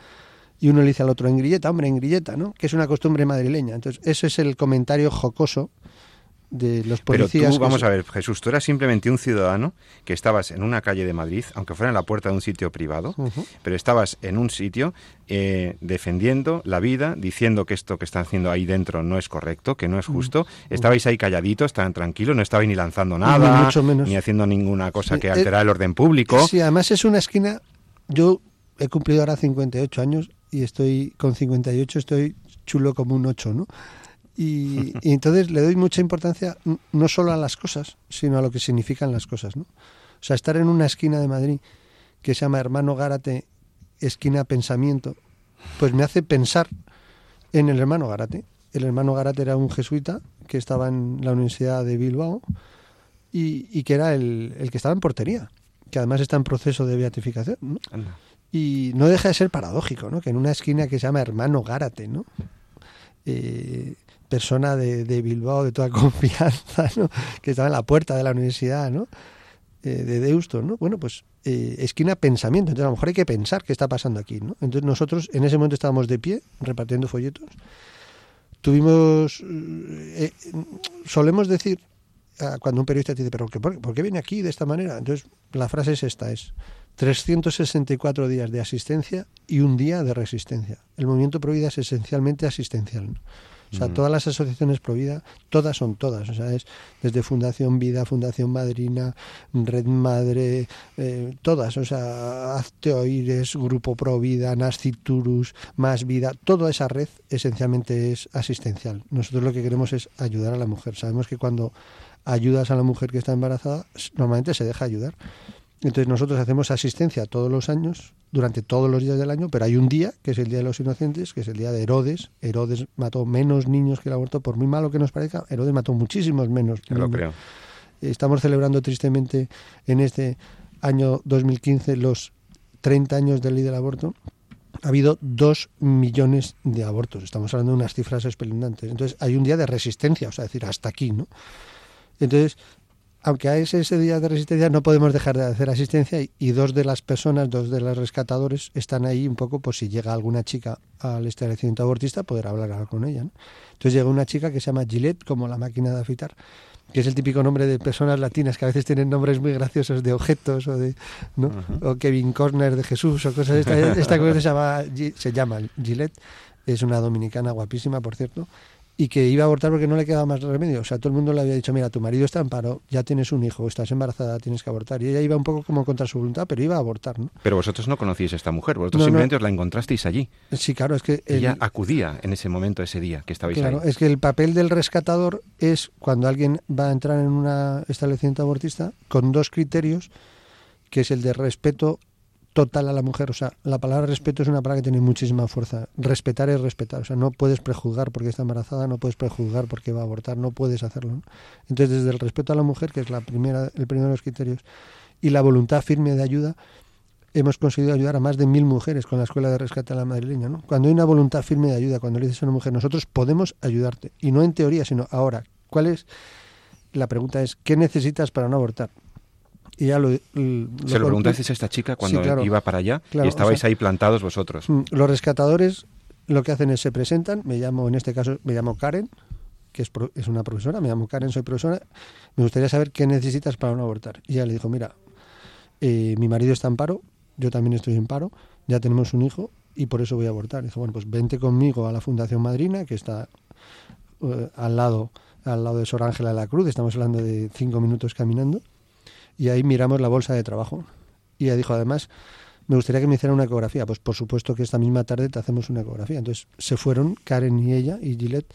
y uno le dice al otro, en grilleta, hombre, en grilleta, ¿no? Que es una costumbre madrileña. Entonces, eso es el comentario jocoso de los Pero policías. tú, que vamos a ver, Jesús, tú eras simplemente un ciudadano que estabas en una calle de Madrid, aunque fuera en la puerta de un sitio privado, pero estabas en un sitio eh, defendiendo la vida, diciendo que esto que están haciendo ahí dentro no es correcto, que no es justo. Estabais ahí calladitos, tan tranquilos, no estabais ni lanzando nada, Ni mucho menos. ni haciendo ninguna cosa que eh, alterara el orden público. Sí, además es una esquina. Yo he cumplido ahora 58 años y estoy con 58 estoy chulo como un 8, ¿no? Y, y entonces le doy mucha importancia no solo a las cosas, sino a lo que significan las cosas, ¿no? O sea, estar en una esquina de Madrid que se llama Hermano Gárate, esquina pensamiento, pues me hace pensar en el hermano Gárate. El hermano Gárate era un jesuita que estaba en la Universidad de Bilbao y, y que era el, el que estaba en portería, que además está en proceso de beatificación. ¿no? Y no deja de ser paradójico, ¿no? Que en una esquina que se llama Hermano Gárate, ¿no? Eh, persona de, Bilbao de toda confianza, ¿no? Que estaba en la puerta de la universidad, ¿no? Eh, de Deusto, ¿no? Bueno, pues eh, esquina pensamiento. Entonces a lo mejor hay que pensar qué está pasando aquí, ¿no? Entonces nosotros en ese momento estábamos de pie repartiendo folletos. Tuvimos, eh, eh, solemos decir, ah, cuando un periodista te dice, pero ¿qué- por, qué viene aquí de esta manera? Entonces la frase es esta, es 364 días de asistencia y un día de resistencia. El movimiento Provida es esencialmente asistencial. O sea, Mm. todas las asociaciones Provida, todas son todas. O sea, es desde Fundación Vida, Fundación Madrina, Red Madre, eh, todas. O sea, Hazte Oíres, Grupo Provida, Nasciturus, Más Vida, toda esa red esencialmente es asistencial. Nosotros lo que queremos es ayudar a la mujer. Sabemos que cuando ayudas a la mujer que está embarazada, normalmente se deja ayudar. Entonces nosotros hacemos asistencia todos los años, durante todos los días del año, pero hay un día, que es el Día de los Inocentes, que es el día de Herodes. Herodes mató menos niños que el aborto, por muy malo que nos parezca, Herodes mató muchísimos menos. Ya lo creo. Estamos celebrando tristemente en este año 2015 los 30 años de ley del aborto. Ha habido dos millones de abortos. Estamos hablando de unas cifras espeluznantes. Entonces hay un día de resistencia, o sea, decir, hasta aquí, ¿no? Entonces, aunque a ese, ese día de resistencia no podemos dejar de hacer asistencia y, y dos de las personas, dos de los rescatadores están ahí un poco por si llega alguna chica al establecimiento abortista poder hablar con ella. ¿no? Entonces llega una chica que se llama Gillette, como la máquina de afeitar, que es el típico nombre de personas latinas que a veces tienen nombres muy graciosos de objetos o de ¿no? o Kevin Corner de Jesús o cosas de esta, esta cosa se llama, se llama Gillette, es una dominicana guapísima, por cierto, y que iba a abortar porque no le quedaba más remedio. O sea, todo el mundo le había dicho, mira, tu marido está en paro, ya tienes un hijo, estás embarazada, tienes que abortar. Y ella iba un poco como contra su voluntad, pero iba a abortar, ¿no? Pero vosotros no conocíais a esta mujer, vosotros No, no. simplemente os la encontrasteis allí. Sí, claro, es que... el- Ella acudía en ese momento, ese día que estabais Claro, ahí. es que el papel del rescatador es cuando alguien va a entrar en un establecimiento abortista con dos criterios, que es el de respeto total a la mujer. O sea, la palabra respeto es una palabra que tiene muchísima fuerza. Respetar es respetar. O sea, no puedes prejuzgar porque está embarazada, no puedes prejuzgar porque va a abortar, no puedes hacerlo. ¿no? Entonces, desde el respeto a la mujer, que es la primera, el primero de los criterios, y la voluntad firme de ayuda, hemos conseguido ayudar a más de mil mujeres con la Escuela de Rescate a la Madrileña. ¿no? Cuando hay una voluntad firme de ayuda, cuando le dices a una mujer, nosotros podemos ayudarte, y no en teoría, sino ahora, ¿cuál es? La pregunta es, ¿qué necesitas para no abortar? Y ya lo, Se lo preguntasteis a esta chica cuando Sí, claro. iba para allá Claro, y estabais o sea- ahí plantados vosotros. Mm, Los rescatadores lo que hacen es se presentan, me llamo, en este caso, me llamo Karen, que es, pro- es una profesora, me llamo Karen, soy profesora, me gustaría saber qué necesitas para no abortar. Y ella le dijo, mira, eh, mi marido está en paro, yo también estoy en paro, ya tenemos un hijo y por eso voy a abortar. Dijo, bueno, pues vente conmigo a la Fundación Madrina, que está eh, al lado al lado de Sor Ángela de la Cruz, estamos hablando de cinco minutos caminando, y ahí miramos la bolsa de trabajo. Y ella dijo, además, me gustaría que me hicieran una ecografía. Pues por supuesto que esta misma tarde te hacemos una ecografía. Entonces se fueron Karen y ella y Gillette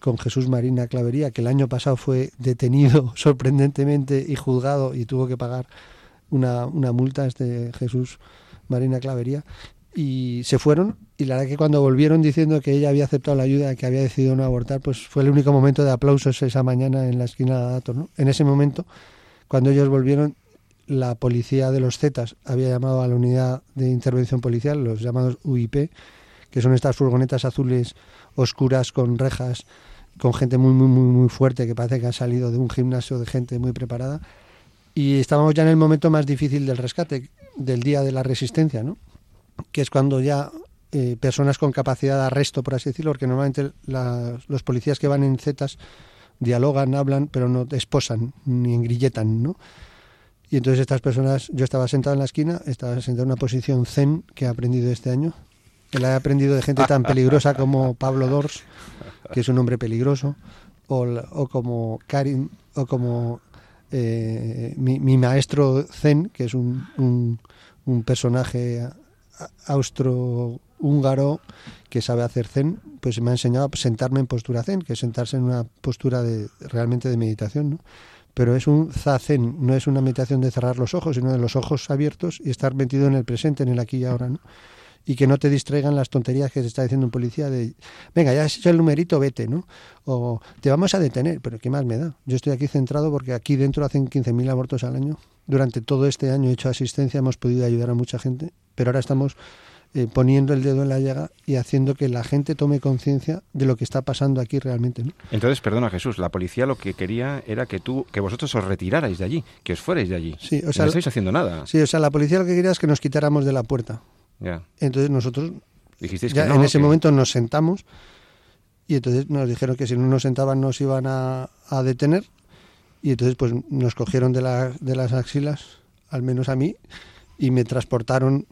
con Jesús Marina Clavería, que el año pasado fue detenido sorprendentemente y juzgado y tuvo que pagar una, una multa este Jesús Marina Clavería. Y se fueron y la verdad que cuando volvieron diciendo que ella había aceptado la ayuda, que había decidido no abortar, pues fue el único momento de aplausos esa mañana en la esquina de Datos. ¿no? En ese momento, cuando ellos volvieron, la policía de los Zetas había llamado a la unidad de intervención policial, los llamados UIP, que son estas furgonetas azules oscuras con rejas, con gente muy, muy, muy, muy fuerte que parece que ha salido de un gimnasio de gente muy preparada. Y estábamos ya en el momento más difícil del rescate, del día de la resistencia, ¿no? que es cuando ya eh, personas con capacidad de arresto, por así decirlo, porque normalmente la- los policías que van en Zetas dialogan, hablan, pero no esposan ni engrilletan, ¿no? Y entonces estas personas, yo estaba sentado en la esquina, estaba sentado en una posición zen que he aprendido este año, que la he aprendido de gente tan peligrosa como Pablo Dors, que es un hombre peligroso, o, o como Karin, o como eh, mi, maestro zen, que es un, un, un personaje austro-húngaro que sabe hacer zen, pues me ha enseñado a sentarme en postura zen, que es sentarse en una postura de realmente de meditación, ¿no? Pero es un zazen, no es una meditación de cerrar los ojos, sino de los ojos abiertos y estar metido en el presente, en el aquí y ahora, ¿no? Y que no te distraigan las tonterías que te está diciendo un policía de, venga, ya has hecho el numerito, vete, ¿no? O te vamos a detener, pero ¿qué más me da? Yo estoy aquí centrado porque aquí dentro hacen 15.000 abortos al año. Durante todo este año he hecho asistencia, hemos podido ayudar a mucha gente, pero ahora estamos eh, poniendo el dedo en la llaga y haciendo que la gente tome conciencia de lo que está pasando aquí realmente. ¿no? Entonces, perdona Jesús, la policía lo que quería era que tú, que vosotros os retirarais de allí, que os fuerais de allí. Sí, o sea, no estáis haciendo nada. Sí, o sea, la policía lo que quería es que nos quitáramos de la puerta. Ya. Entonces nosotros Dijisteis ya que no. en ese que- momento nos sentamos y entonces nos dijeron que si no nos sentaban nos iban a, a detener y entonces pues nos cogieron de, la- de las axilas, al menos a mí, y me transportaron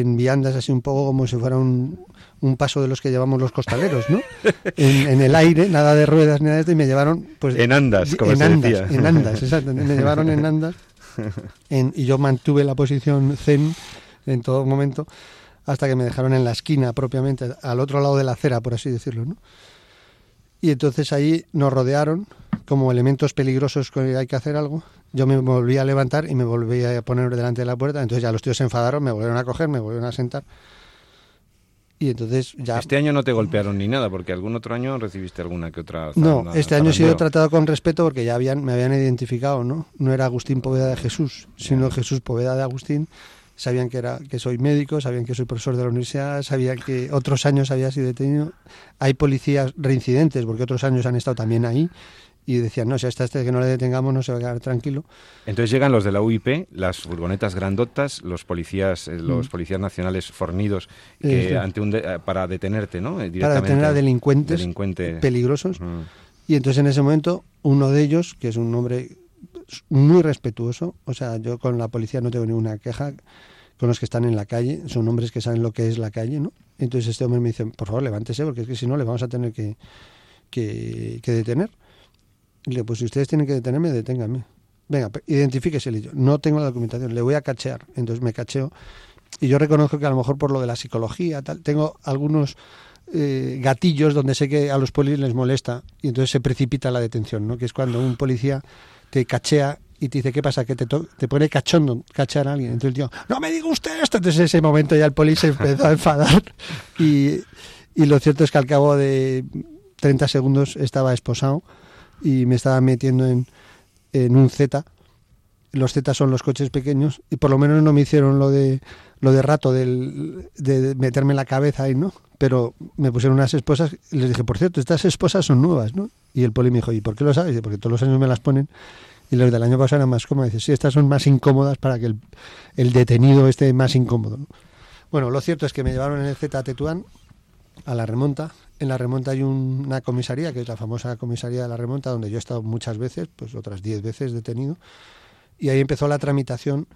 en viandas así un poco como si fuera un, un paso de los que llevamos los costaleros, ¿no? En, en el aire, nada de ruedas ni nada de esto, y me llevaron pues En andas, como en se andas, decía. en andas, exacto, me llevaron en andas en- y yo mantuve la posición zen en todo momento hasta que me dejaron en la esquina propiamente, al otro lado de la acera, por así decirlo, ¿no? Y entonces ahí nos rodearon como elementos peligrosos que hay que hacer algo. Yo me volví a levantar y me volví a poner delante de la puerta. Entonces ya los tíos se enfadaron, me volvieron a coger, me volvieron a sentar. Y entonces ya... Este año no te golpearon ni nada, porque algún otro año recibiste alguna que otra. No, este año he sido tratado con respeto porque ya habían, me habían identificado, ¿no? No era Agustín Poveda de Jesús, sino Jesús Poveda de Agustín. Sabían que era que soy médico, sabían que soy profesor de la universidad, sabían que otros años había sido detenido. Hay policías reincidentes porque otros años han estado también ahí y decían, no, si hasta este que no le detengamos no se va a quedar tranquilo. Entonces llegan los de la UIP, las furgonetas grandotas, los policías, eh, los mm. policías nacionales fornidos que ante un eh, para detenerte, ¿no? para detener a delincuentes peligrosos. Y entonces en ese momento uno de ellos, que es un hombre muy respetuoso, o sea, yo con la policía no tengo ninguna queja, con los que están en la calle, son hombres que saben lo que es la calle, ¿no? Entonces este hombre me dice, por favor, levántese, porque es que si no le vamos a tener que, que, detener. Y le digo, pues si ustedes tienen que detenerme, deténganme. Venga, identifíquese. yo, no tengo la documentación, le voy a cachear. Entonces me cacheo. Y yo reconozco que a lo mejor por lo de la psicología, tal, tengo algunos eh, gatillos donde sé que a los polis les molesta y entonces se precipita la detención, ¿no? Que es cuando un policía te cachea y te dice, ¿qué pasa? Que te, te pone cachondo cachar a alguien. Entonces el tío, no me diga usted esto. Entonces en ese momento ya el policía se empezó a enfadar y, y lo cierto es que al cabo de 30 segundos estaba esposado y me estaba metiendo en, en un Z. Los Z son los coches pequeños y por lo menos no me hicieron lo de lo de rato del, de meterme en la cabeza ahí, ¿no? Pero me pusieron unas esposas y les dije, por cierto, estas esposas son nuevas, ¿no? Y el poli me dijo, ¿y por qué lo sabes? Porque todos los años me las ponen y los del año pasado eran más cómodas. Dice, sí, estas son más incómodas para que el, el detenido esté más incómodo. ¿no? Bueno, lo cierto es que me llevaron en el Z Tetuán, a la remonta. En la remonta hay una comisaría, que es la famosa comisaría de la remonta, donde yo he estado muchas veces, pues otras diez veces detenido. Y ahí empezó la tramitación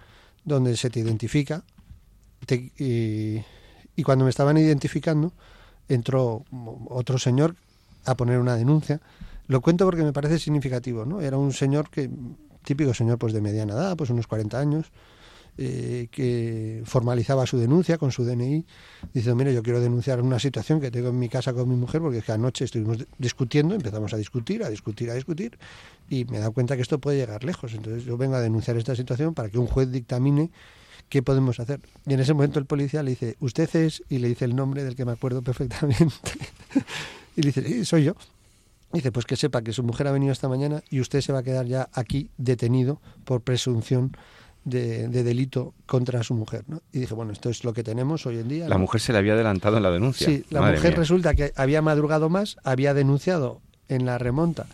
donde se te identifica. y, y cuando me estaban identificando, entró otro señor a poner una denuncia. Lo cuento porque me parece significativo, ¿no? Era un señor que, típico señor pues de mediana edad, pues unos 40 años, eh, que formalizaba su denuncia con su DNI, diciendo, mire, yo quiero denunciar una situación que tengo en mi casa con mi mujer, porque es que anoche estuvimos discutiendo, empezamos a discutir, a discutir, a discutir, y me he dado cuenta que esto puede llegar lejos. Entonces yo vengo a denunciar esta situación para que un juez dictamine qué podemos hacer. Y en ese momento el policía le dice, usted es, y le dice el nombre del que me acuerdo perfectamente. y le dice, sí, soy yo. dice, pues que sepa que su mujer ha venido esta mañana y usted se va a quedar ya aquí detenido por presunción de, delito contra su mujer. ¿no? Y dije, bueno, esto es lo que tenemos hoy en día. La mujer se le había adelantado en la denuncia. Sí, la mujer resulta que había madrugado más, había denunciado en la remonta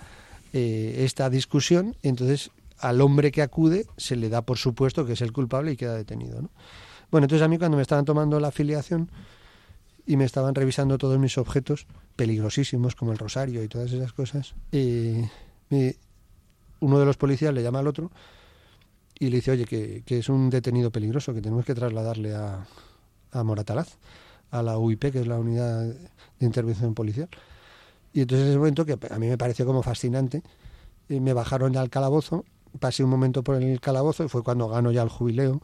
eh, esta discusión, y entonces al hombre que acude se le da por supuesto que es el culpable y queda detenido. ¿no? Bueno, entonces a mí cuando me estaban tomando la afiliación y me estaban revisando todos mis objetos peligrosísimos como el rosario y todas esas cosas, eh, uno de los policías le llama al otro y le dice, oye, que, es un detenido peligroso, que tenemos que trasladarle a, a Moratalaz, a la UIP, que es la unidad de intervención policial. Y entonces en ese momento, que a mí me pareció como fascinante, y me bajaron al calabozo, pasé un momento por el calabozo, y fue cuando gano ya el jubileo,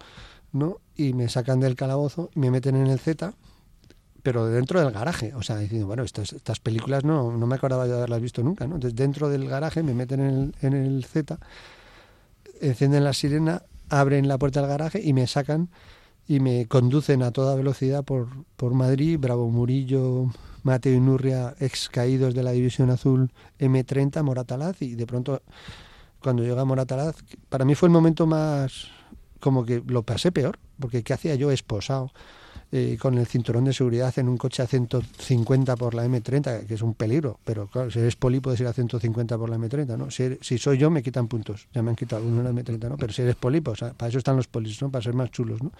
¿no? Y me sacan del calabozo y me meten en el Z, pero dentro del garaje, o sea, diciendo, bueno, estas, estas películas no, no me acordaba de haberlas visto nunca, ¿no? Entonces dentro del garaje me meten en el, en el Z encienden la sirena, abren la puerta del garaje y me sacan y me conducen a toda velocidad por, por Madrid, Bravo Murillo, Mateo y Nurria, ex caídos de la División Azul M30, Moratalaz, y de pronto cuando llega a Moratalaz, para mí fue el momento más como que lo pasé peor, porque ¿qué hacía yo esposado? Eh, con el cinturón de seguridad en un coche a 150 por la M30, que es un peligro, pero claro, si eres poli puedes ir a 150 por la M30, ¿no? Si, soy yo me quitan puntos, ya me han quitado uno en la M30, ¿no? Pero si eres poli, pues para eso están los polis, ¿no? Para ser más chulos, ¿no?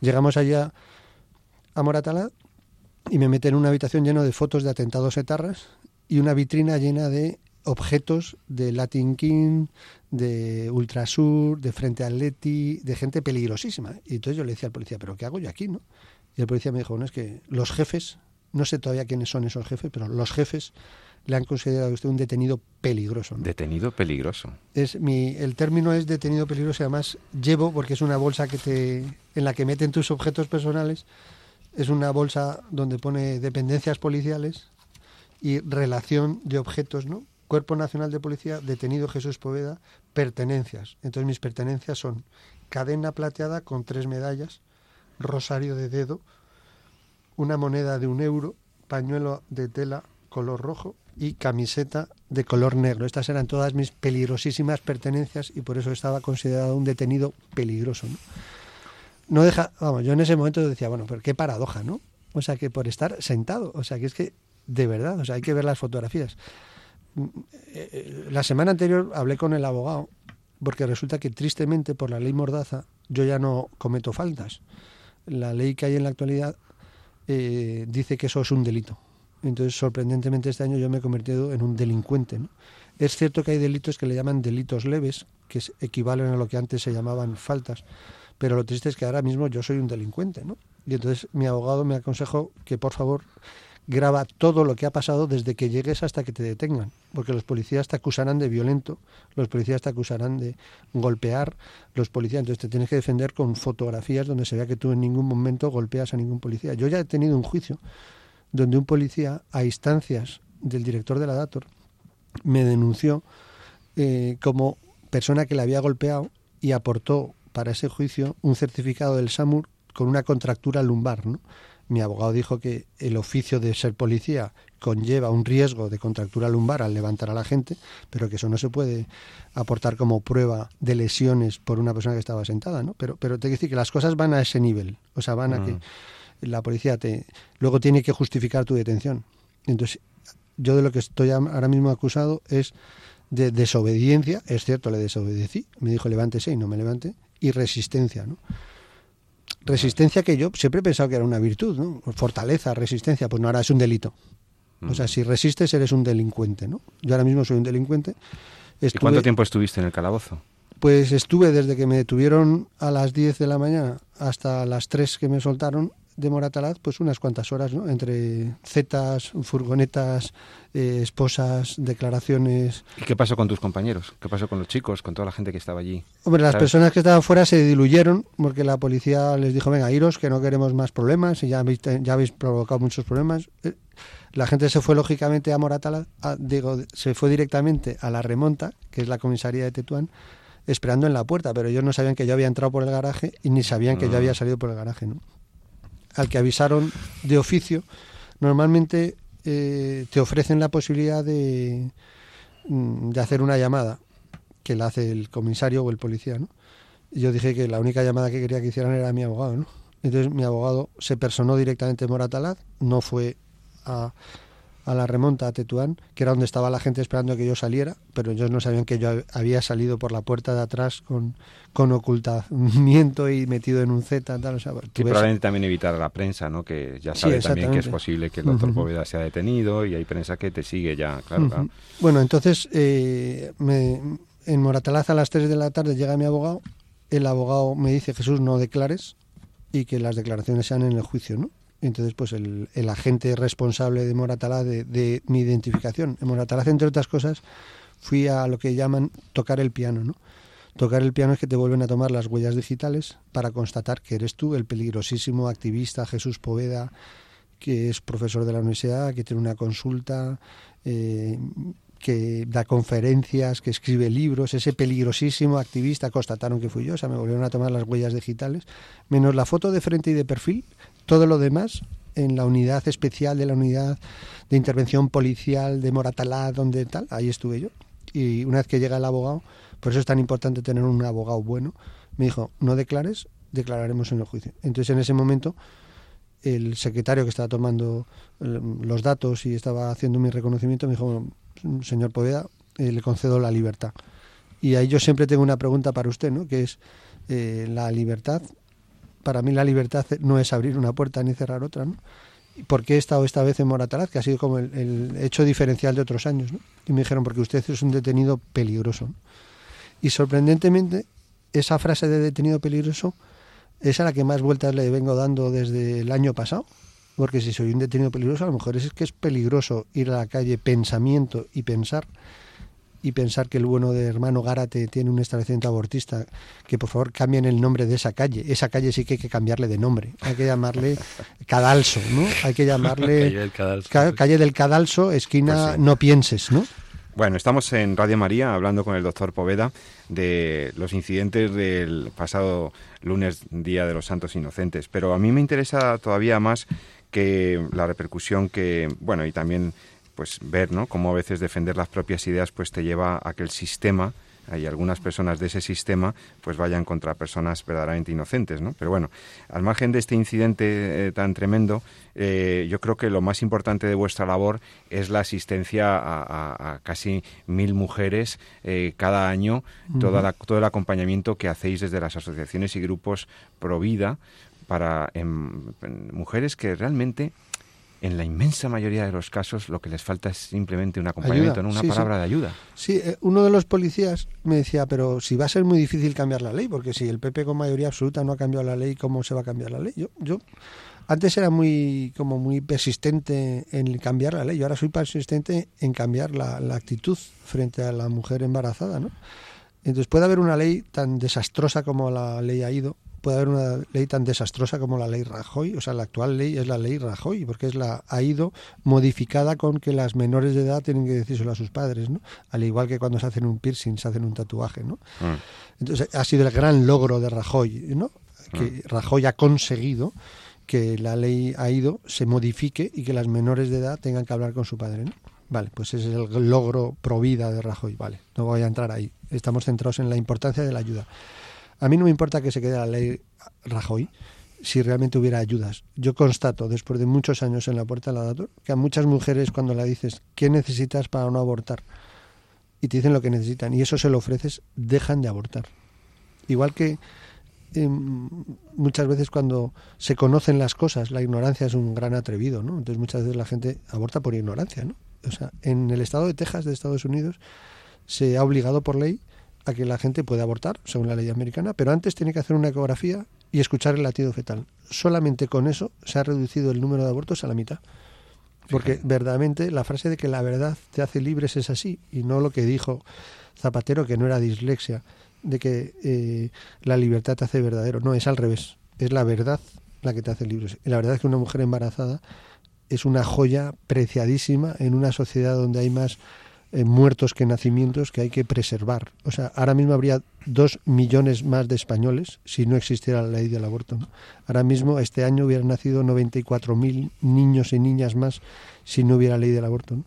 Llegamos allá a Moratalá y me meten en una habitación llena de fotos de atentados etarras y una vitrina llena de objetos de Latin King, de Ultrasur, de Frente Atleti, de gente peligrosísima. Y entonces yo le decía al policía, ¿pero qué hago yo aquí? no Y el policía me dijo, bueno, es que los jefes, no sé todavía quiénes son esos jefes, pero los jefes le han considerado a usted un detenido peligroso. Detenido peligroso. Es mi, el término es detenido peligroso y además llevo, porque es una bolsa que te, en la que meten tus objetos personales, es una bolsa donde pone dependencias policiales y relación de objetos, ¿no? Cuerpo Nacional de Policía, detenido Jesús Poveda, pertenencias. Entonces mis pertenencias son cadena plateada con tres medallas, rosario de dedo, una moneda de un euro, pañuelo de tela color rojo y camiseta de color negro. Estas eran todas mis peligrosísimas pertenencias y por eso estaba considerado un detenido peligroso. ¿no? no deja, vamos, yo en ese momento decía, bueno, pero qué paradoja, ¿no? O sea, que por estar sentado, o sea, que es que, de verdad, o sea, hay que ver las fotografías la semana anterior hablé con el abogado porque resulta que tristemente por la ley Mordaza yo ya no cometo faltas. La ley que hay en la actualidad eh, dice que eso es un delito. Entonces, sorprendentemente, este año yo me he convertido en un delincuente. Es cierto que hay delitos que le llaman delitos leves, que equivalen a lo que antes se llamaban faltas, pero lo triste es que ahora mismo yo soy un delincuente. Y entonces mi abogado me aconsejó que por favor graba todo lo que ha pasado desde que llegues hasta que te detengan, porque los policías te acusarán de violento, los policías te acusarán de golpear, los policías, entonces te tienes que defender con fotografías donde se vea que tú en ningún momento golpeas a ningún policía. Yo ya he tenido un juicio donde un policía, a instancias del director de la Dator, me denunció eh, como persona que le había golpeado y aportó para ese juicio un certificado del SAMUR con una contractura lumbar, ¿no? Mi abogado dijo que el oficio de ser policía conlleva un riesgo de contractura lumbar al levantar a la gente, pero que eso no se puede aportar como prueba de lesiones por una persona que estaba sentada, ¿no? Pero, pero te quiero decir que las cosas van a ese nivel, o sea, van a que mm. la policía te luego tiene que justificar tu detención. Entonces, yo de lo que estoy ahora mismo acusado es de desobediencia, es cierto, le desobedecí, me dijo levántese y no me levante, y resistencia, ¿no? Resistencia que yo siempre he pensado que era una virtud, ¿no? Fortaleza, resistencia, pues no, ahora es un delito. O sea, mm. si resistes eres un delincuente, ¿no? Yo ahora mismo soy un delincuente. ¿Y cuánto tiempo estuviste en el calabozo? Pues estuve desde que me detuvieron a las 10 de la mañana hasta las 3 que me soltaron de Moratalaz, pues unas cuantas horas, ¿no? Entre zetas, furgonetas, eh, esposas, declaraciones. ¿Y qué pasó con tus compañeros? ¿Qué pasó con los chicos, con toda la gente que estaba allí? Hombre, las personas que estaban fuera se diluyeron porque la policía les dijo, venga, iros, que no queremos más problemas y ya habéis, ya habéis provocado muchos problemas. Eh, la gente se fue lógicamente a Moratalaz, digo, se fue directamente a la remonta, que es la comisaría de Tetuán, esperando en la puerta, pero ellos no sabían que yo había entrado por el garaje y ni sabían que yo ah. había salido por el garaje, ¿no? Al que avisaron de oficio, normalmente eh, te ofrecen la posibilidad de, mm, de hacer una llamada que la hace el comisario o el policía, ¿no? yo dije que la única llamada que quería que hicieran era a mi abogado, ¿no? Entonces mi abogado se personó directamente en Moratalaz, no fue a, a la remonta a Tetuán, que era donde estaba la gente esperando que yo saliera, pero ellos no sabían que yo había salido por la puerta de atrás con, con ocultamiento y metido en un Z. Tal, o sea, probablemente también evitar a la prensa, ¿no? que ya sabe también que es posible que el doctor Poveda sea detenido y hay prensa que te sigue ya, claro. Bueno, entonces eh, me, en Moratalaz a las 3 de la tarde llega mi abogado, el abogado me dice, Jesús, no declares y que las declaraciones sean en el juicio, ¿no? Entonces, pues el, agente responsable de Moratalaz de, mi identificación. En Moratalaz, entre otras cosas, fui a lo que llaman tocar el piano, ¿no? Tocar el piano es que te vuelven a tomar las huellas digitales para constatar que eres tú, el peligrosísimo activista Jesús Poveda, que es profesor de la universidad, que tiene una consulta, eh, que da conferencias, que escribe libros, ese peligrosísimo activista, constataron que fui yo, o sea, me volvieron a tomar las huellas digitales, menos la foto de frente y de perfil, todo lo demás en la unidad especial de la unidad de intervención policial de Moratalá, donde tal, ahí estuve yo. Y una vez que llega el abogado, por eso es tan importante tener un abogado bueno, me dijo, no declares, declararemos en el juicio. Entonces en ese momento el secretario que estaba tomando los datos y estaba haciendo mi reconocimiento me dijo, señor Poveda, eh, le concedo la libertad. Y ahí yo siempre tengo una pregunta para usted, ¿no? que es eh, la libertad para mí la libertad no es abrir una puerta ni cerrar otra, ¿no? ¿Por qué he estado esta vez en Moratalaz? Que ha sido como el, hecho diferencial de otros años. Y me dijeron, porque usted es un detenido peligroso. Y sorprendentemente, esa frase de detenido peligroso es a la que más vueltas le vengo dando desde el año pasado. Porque si soy un detenido peligroso, a lo mejor es que es peligroso ir a la calle pensamiento y pensar y pensar que el bueno de hermano Gárate tiene un establecimiento abortista, que por favor cambien el nombre de esa calle. Esa calle sí que hay que cambiarle de nombre. Hay que llamarle Cadalso, ¿no? Hay que llamarle calle, del Cadalso, calle del Cadalso esquina pues No Pienses, ¿no? Bueno, estamos en Radio María hablando con el doctor Poveda de los incidentes del pasado lunes, Día de los Santos Inocentes. Pero a mí me interesa todavía más que la repercusión que, bueno, y también pues ver, ¿no? Cómo a veces defender las propias ideas pues te lleva a que el sistema hay algunas personas de ese sistema pues vayan contra personas verdaderamente inocentes, ¿no? Pero bueno, al margen de este incidente eh, tan tremendo, eh, yo creo que lo más importante de vuestra labor es la asistencia a, casi mil mujeres eh, cada año, toda todo el acompañamiento que hacéis desde las asociaciones y grupos pro vida para em, mujeres que realmente en la inmensa mayoría de los casos lo que les falta es simplemente un acompañamiento, una palabra de ayuda. Sí, eh, uno de los policías me decía, pero si va a ser muy difícil cambiar la ley, porque si el PP con mayoría absoluta no ha cambiado la ley, ¿cómo se va a cambiar la ley? Yo, yo antes era muy como muy persistente en cambiar la ley, yo ahora soy persistente en cambiar la, la actitud frente a la mujer embarazada, ¿no? Entonces puede haber una ley tan desastrosa como la ley ha ido, puede haber una ley tan desastrosa como la ley Rajoy. O sea, la actual ley es la ley Rajoy, porque es la ha ido modificada con que las menores de edad tienen que decírselo a sus padres, ¿no? Al igual que cuando se hacen un piercing, se hacen un tatuaje, ¿no? Mm. Entonces, ha sido el gran logro de Rajoy, ¿no? Que mm. Rajoy ha conseguido que la ley ha ido se modifique y que las menores de edad tengan que hablar con su padre, ¿no? Vale, pues ese es el logro pro vida de Rajoy, vale, no voy a entrar ahí. Estamos centrados en la importancia de la ayuda. A mí no me importa que se quede la ley Rajoy si realmente hubiera ayudas. Yo constato, después de muchos años en la puerta de la dator, que a muchas mujeres cuando le dices, ¿qué necesitas para no abortar? Y te dicen lo que necesitan y eso se lo ofreces, dejan de abortar. Igual que em, muchas veces cuando se conocen las cosas, la ignorancia es un gran atrevido, ¿no? Entonces muchas veces la gente aborta por ignorancia, ¿no? O sea, en el estado de Texas de Estados Unidos se ha obligado por ley a que la gente pueda abortar, según la ley americana, pero antes tiene que hacer una ecografía y escuchar el latido fetal. Solamente con eso se ha reducido el número de abortos a la mitad. Porque verdaderamente la frase de que la verdad te hace libres es así, y no lo que dijo Zapatero, que no era dislexia, de que eh, la libertad te hace verdadero. No, es al revés. Es la verdad la que te hace libres. Y la verdad es que una mujer embarazada es una joya preciadísima en una sociedad donde hay más eh, muertos que nacimientos que hay que preservar. O sea, ahora mismo habría dos millones más de españoles si no existiera la ley del aborto. Ahora mismo, este año hubieran nacido 94.000 niños y niñas más si no hubiera ley del aborto. ¿no?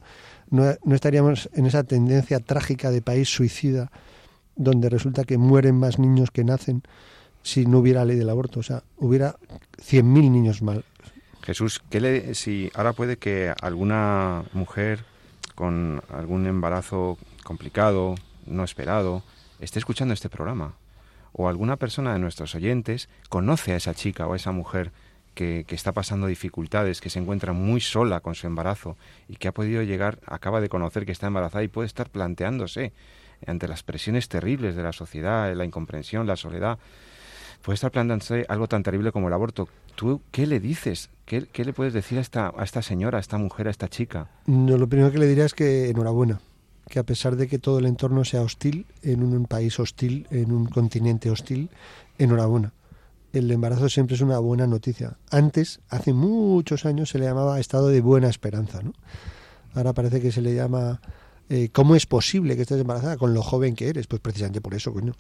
No, estaríamos en esa tendencia trágica de país suicida donde resulta que mueren más niños que nacen si no hubiera ley del aborto. O sea, hubiera 100.000 niños mal. Jesús, ¿qué le, si ahora puede que alguna mujer con algún embarazo complicado, no esperado, esté escuchando este programa. O alguna persona de nuestros oyentes conoce a esa chica o a esa mujer que, que, está pasando dificultades, que se encuentra muy sola con su embarazo y que ha podido llegar, acaba de conocer que está embarazada y puede estar planteándose ante las presiones terribles de la sociedad, la incomprensión, la soledad, puede estar planteándose algo tan terrible como el aborto. ¿Tú qué le dices? ¿Qué, le puedes decir a esta, a esta señora, a esta mujer, a esta chica? No, lo primero que le diría es que enhorabuena, que a pesar de que todo el entorno sea hostil, en un país hostil, en un continente hostil, enhorabuena. El embarazo siempre es una buena noticia. Antes, hace muchos años, se le llamaba estado de buena esperanza, ¿no? Ahora parece que se le llama eh, ¿cómo es posible que estés embarazada con lo joven que eres? Pues precisamente por eso, coño.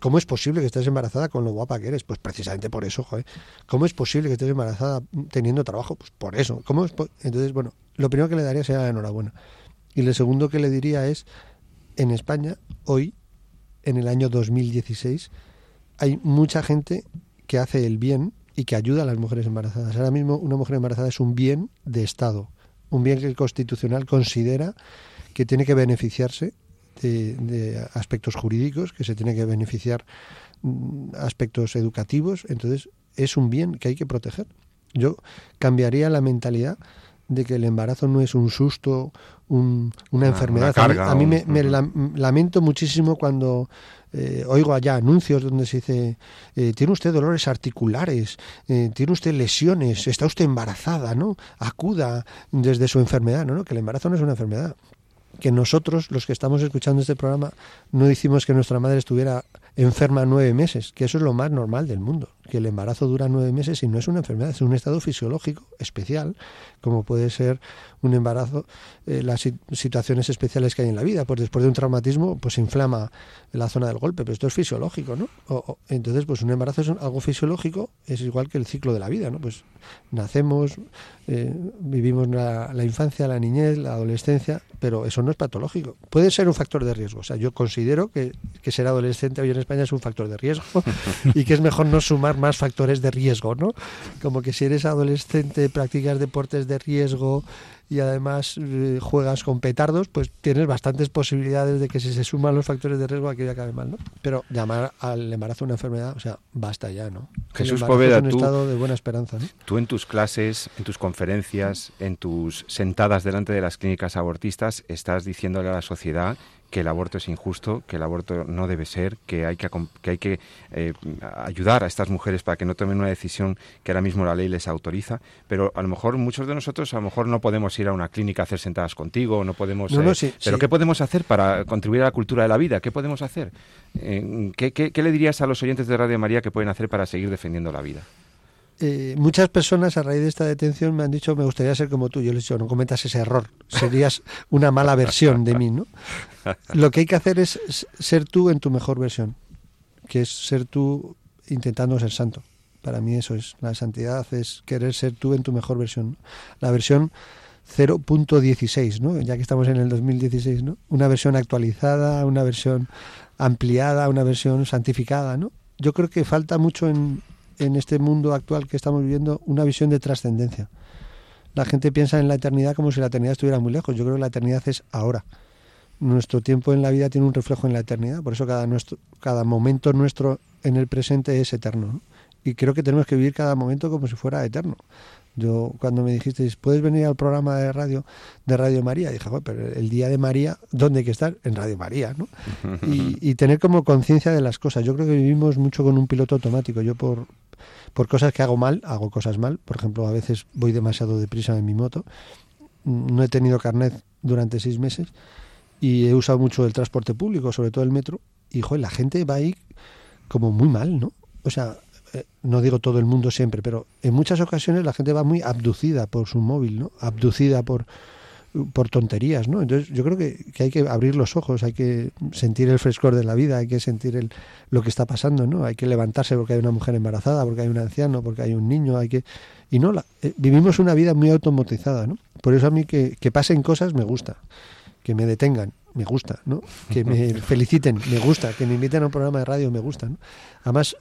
¿Cómo es posible que estés embarazada con lo guapa que eres? Pues precisamente por eso, joder. ¿Cómo es posible que estés embarazada teniendo trabajo? Pues por eso. ¿Cómo Entonces, bueno, lo primero que le daría sería la enhorabuena. Y lo segundo que le diría es, en España, hoy, en el año 2016, hay mucha gente que hace el bien y que ayuda a las mujeres embarazadas. Ahora mismo una mujer embarazada es un bien de Estado, un bien que el Constitucional considera que tiene que beneficiarse de, aspectos jurídicos, que se tiene que beneficiar mm, aspectos educativos, entonces es un bien que hay que proteger. Yo cambiaría la mentalidad de que el embarazo no es un susto, una, enfermedad. a mí, me, lamento muchísimo cuando eh, oigo allá anuncios donde se dice, eh, tiene usted dolores articulares, eh, tiene usted lesiones, está usted embarazada, ¿no? Acuda desde su enfermedad, ¿no? Que el embarazo no es una enfermedad que nosotros, los que estamos escuchando este programa, no hicimos que nuestra madre estuviera enferma nueve meses, que eso es lo más normal del mundo, que el embarazo dura nueve meses y no es una enfermedad, es un estado fisiológico especial, como puede ser un embarazo, eh, las situaciones especiales que hay en la vida, pues después de un traumatismo pues se inflama la zona del golpe, pero esto es fisiológico, ¿no? entonces pues un embarazo es algo fisiológico, es igual que el ciclo de la vida, ¿no? Pues nacemos, eh, vivimos la, la infancia, la niñez, la adolescencia, pero eso no es patológico. Puede ser un factor de riesgo, o sea, yo considero que, que ser adolescente hoy en España es un factor de riesgo y que es mejor no sumar más factores de riesgo, ¿no? Como que si eres adolescente, practicas deportes de riesgo y además eh, juegas con petardos, pues tienes bastantes posibilidades de que si se suman los factores de riesgo aquello acabe mal, ¿no? Pero llamar al embarazo una enfermedad, o sea, basta ya, ¿no? Jesús Poveda, un estado de buena esperanza, ¿no? Tú en tus clases, en tus conferencias, en tus sentadas delante de las clínicas abortistas, estás diciéndole a la sociedad que el aborto es injusto, que el aborto no debe ser, que hay que, que, hay que eh, ayudar a estas mujeres para que no tomen una decisión que ahora mismo la ley les autoriza, pero a lo mejor muchos de nosotros a lo mejor no podemos ir a una clínica a hacer sentadas contigo, no podemos... Eh, pero ¿qué podemos hacer para contribuir a la cultura de la vida? ¿Qué podemos hacer? Eh, ¿qué, qué, le dirías a los oyentes de Radio María que pueden hacer para seguir defendiendo la vida? Muchas personas a raíz de esta detención me han dicho me gustaría ser como tú. Yo les he dicho, no cometas ese error, serías una mala versión de mí, ¿no? Lo que hay que hacer es ser tú en tu mejor versión, que es ser tú intentando ser santo. Para mí eso es, la santidad es querer ser tú en tu mejor versión. La versión 0.16, ¿no? Ya que estamos en el 2016, ¿no? Una versión actualizada, una versión ampliada, una versión santificada, ¿no? Yo creo que falta mucho en, en este mundo actual que estamos viviendo una visión de trascendencia. La gente piensa en la eternidad como si la eternidad estuviera muy lejos. Yo creo que la eternidad es ahora nuestro tiempo en la vida tiene un reflejo en la eternidad, por eso cada, nuestro, cada momento nuestro en el presente es eterno. Y creo que tenemos que vivir cada momento como si fuera eterno. Yo cuando me dijiste, ¿puedes venir al programa de radio de Radio María? Dije, pero el día de María, ¿dónde hay que estar? En Radio María, ¿no? Y, y tener como conciencia de las cosas. Yo creo que vivimos mucho con un piloto automático. Yo por, por cosas que hago mal, hago cosas mal. Por ejemplo, a veces voy demasiado deprisa en mi moto. No he tenido carnet durante seis meses y he usado mucho el transporte público, sobre todo el metro, y joder, la gente va ahí como muy mal, ¿no? O sea, no digo todo el mundo siempre, pero en muchas ocasiones la gente va muy abducida por su móvil, ¿no? Abducida por, por tonterías, ¿no? Entonces yo creo que, que, hay que abrir los ojos, hay que sentir el frescor de la vida, hay que sentir el, lo que está pasando, ¿no? Hay que levantarse porque hay una mujer embarazada, porque hay un anciano, porque hay un niño, hay que... Y no, la, eh, vivimos una vida muy automatizada, ¿no? Por eso a mí que, que pasen cosas me gusta que me detengan, me gusta, ¿no? Que me feliciten, me gusta, que me inviten a un programa de radio, me gusta, ¿no? Además,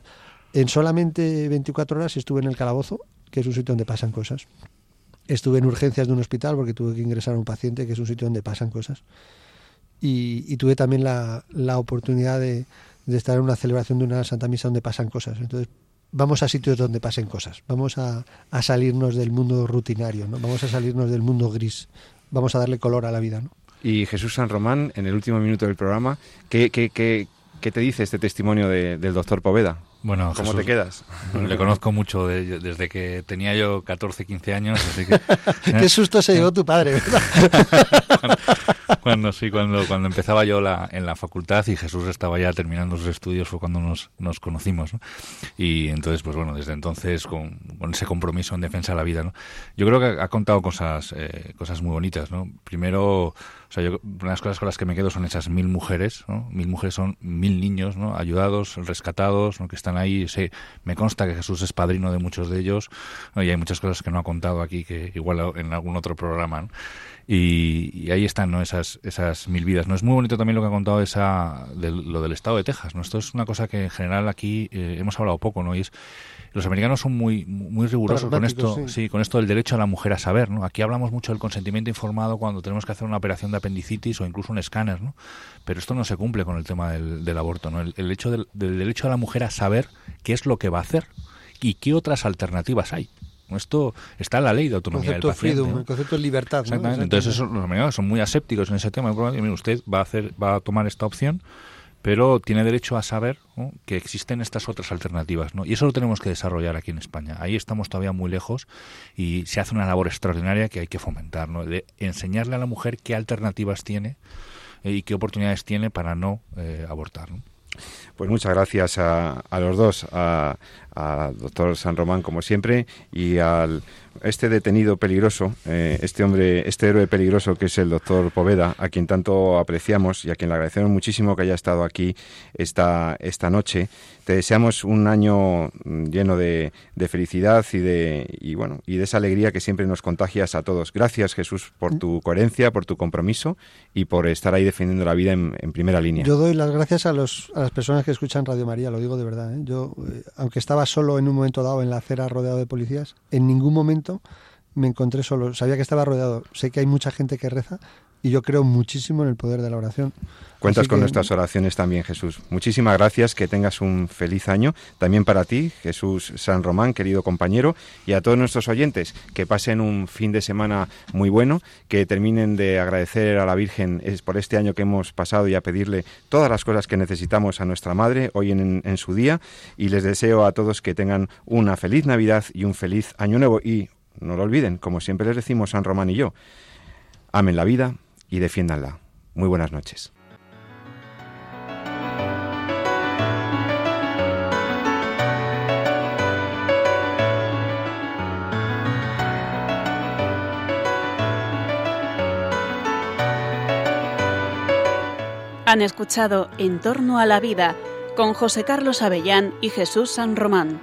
en solamente 24 horas estuve en el calabozo, que es un sitio donde pasan cosas. Estuve en urgencias de un hospital porque tuve que ingresar a un paciente, que es un sitio donde pasan cosas. Y, tuve también la, oportunidad de, estar en una celebración de una Santa Misa donde pasan cosas. Entonces, vamos a sitios donde pasen cosas. Vamos a, a salirnos del mundo rutinario, ¿no? Vamos a salirnos del mundo gris. Vamos a darle color a la vida, ¿no? Y Jesús San Román, en el último minuto del programa, ¿qué, qué, qué, qué te dice este testimonio del doctor Poveda? Bueno, ¿Cómo te quedas? Le conozco mucho desde que tenía yo 14, 15 años. Así que, Qué susto se llevó tu padre, ¿verdad? cuando, sí, cuando, cuando empezaba yo la, en la facultad y Jesús estaba ya terminando sus estudios fue cuando nos, nos conocimos. Y entonces, pues bueno, desde entonces con, con, ese compromiso en defensa de la vida. ¿no? Yo creo que ha, contado cosas, eh, cosas muy bonitas. ¿no? Primero, o sea, yo, una de las cosas con las que me quedo son esas mil mujeres. ¿no? Mil mujeres son mil niños ¿no? ayudados, rescatados, ¿no? que están ahí. Sí, me consta que Jesús es padrino de muchos de ellos y hay muchas cosas que no ha contado aquí que igual en algún otro programa. ¿no? Y, ahí están ¿no? esas, esas mil vidas. ¿no? Es muy bonito también lo que ha contado esa, de, lo del estado de Texas. ¿no? Esto es una cosa que en general aquí eh, hemos hablado poco. ¿no? Y es, los americanos son muy muy rigurosos con esto sí. con esto del derecho a la mujer a saber no aquí hablamos mucho del consentimiento informado cuando tenemos que hacer una operación de apendicitis o incluso un escáner no pero esto no se cumple con el tema del, del aborto no el, hecho del, del, derecho a la mujer a saber qué es lo que va a hacer y qué otras alternativas hay esto está en la ley de autonomía del paciente. el concepto de libertad. Exactamente. Entonces, los americanos son muy asépticos en ese tema. usted va a hacer, va a tomar esta opción, pero tiene derecho a saber que existen estas otras alternativas. ¿no? Y eso lo tenemos que desarrollar aquí en España. Ahí estamos todavía muy lejos y se hace una labor extraordinaria que hay que fomentar, ¿no? de enseñarle a la mujer qué alternativas tiene eh, y qué oportunidades tiene para no eh, abortar. Pues muchas gracias a, los dos, al doctor San Román como siempre y al este detenido peligroso, eh, este hombre, este héroe peligroso que es el doctor Poveda, a quien tanto apreciamos y a quien le agradecemos muchísimo que haya estado aquí esta, esta noche. Te deseamos un año lleno de, de felicidad y de, y, bueno, y de esa alegría que siempre nos contagias a todos. Gracias Jesús por tu coherencia, por tu compromiso y por estar ahí defendiendo la vida en, en primera línea. Yo doy las gracias a, los, a las personas que escuchan Radio María, lo digo de verdad. ¿eh? Yo, eh, aunque estaba solo en un momento dado en la acera rodeado de policías, en ningún momento me encontré solo. Sabía que estaba rodeado. Sé que hay mucha gente que reza y yo creo muchísimo en el poder de la oración. Cuentas con nuestras oraciones también, Jesús. Muchísimas gracias, que tengas un feliz año. También para ti, Jesús San Román, querido compañero, y a todos nuestros oyentes, que pasen un fin de semana muy bueno, que terminen de agradecer a la Virgen por este año que hemos pasado y a pedirle todas las cosas que necesitamos a nuestra Madre hoy en, en su día. Y les deseo a todos que tengan una feliz Navidad y un feliz Año Nuevo. Y no lo olviden, como siempre les decimos San Román y yo, amen la vida y defiéndanla. Muy buenas noches. Han escuchado En torno a la vida con José Carlos Avellán y Jesús San Román.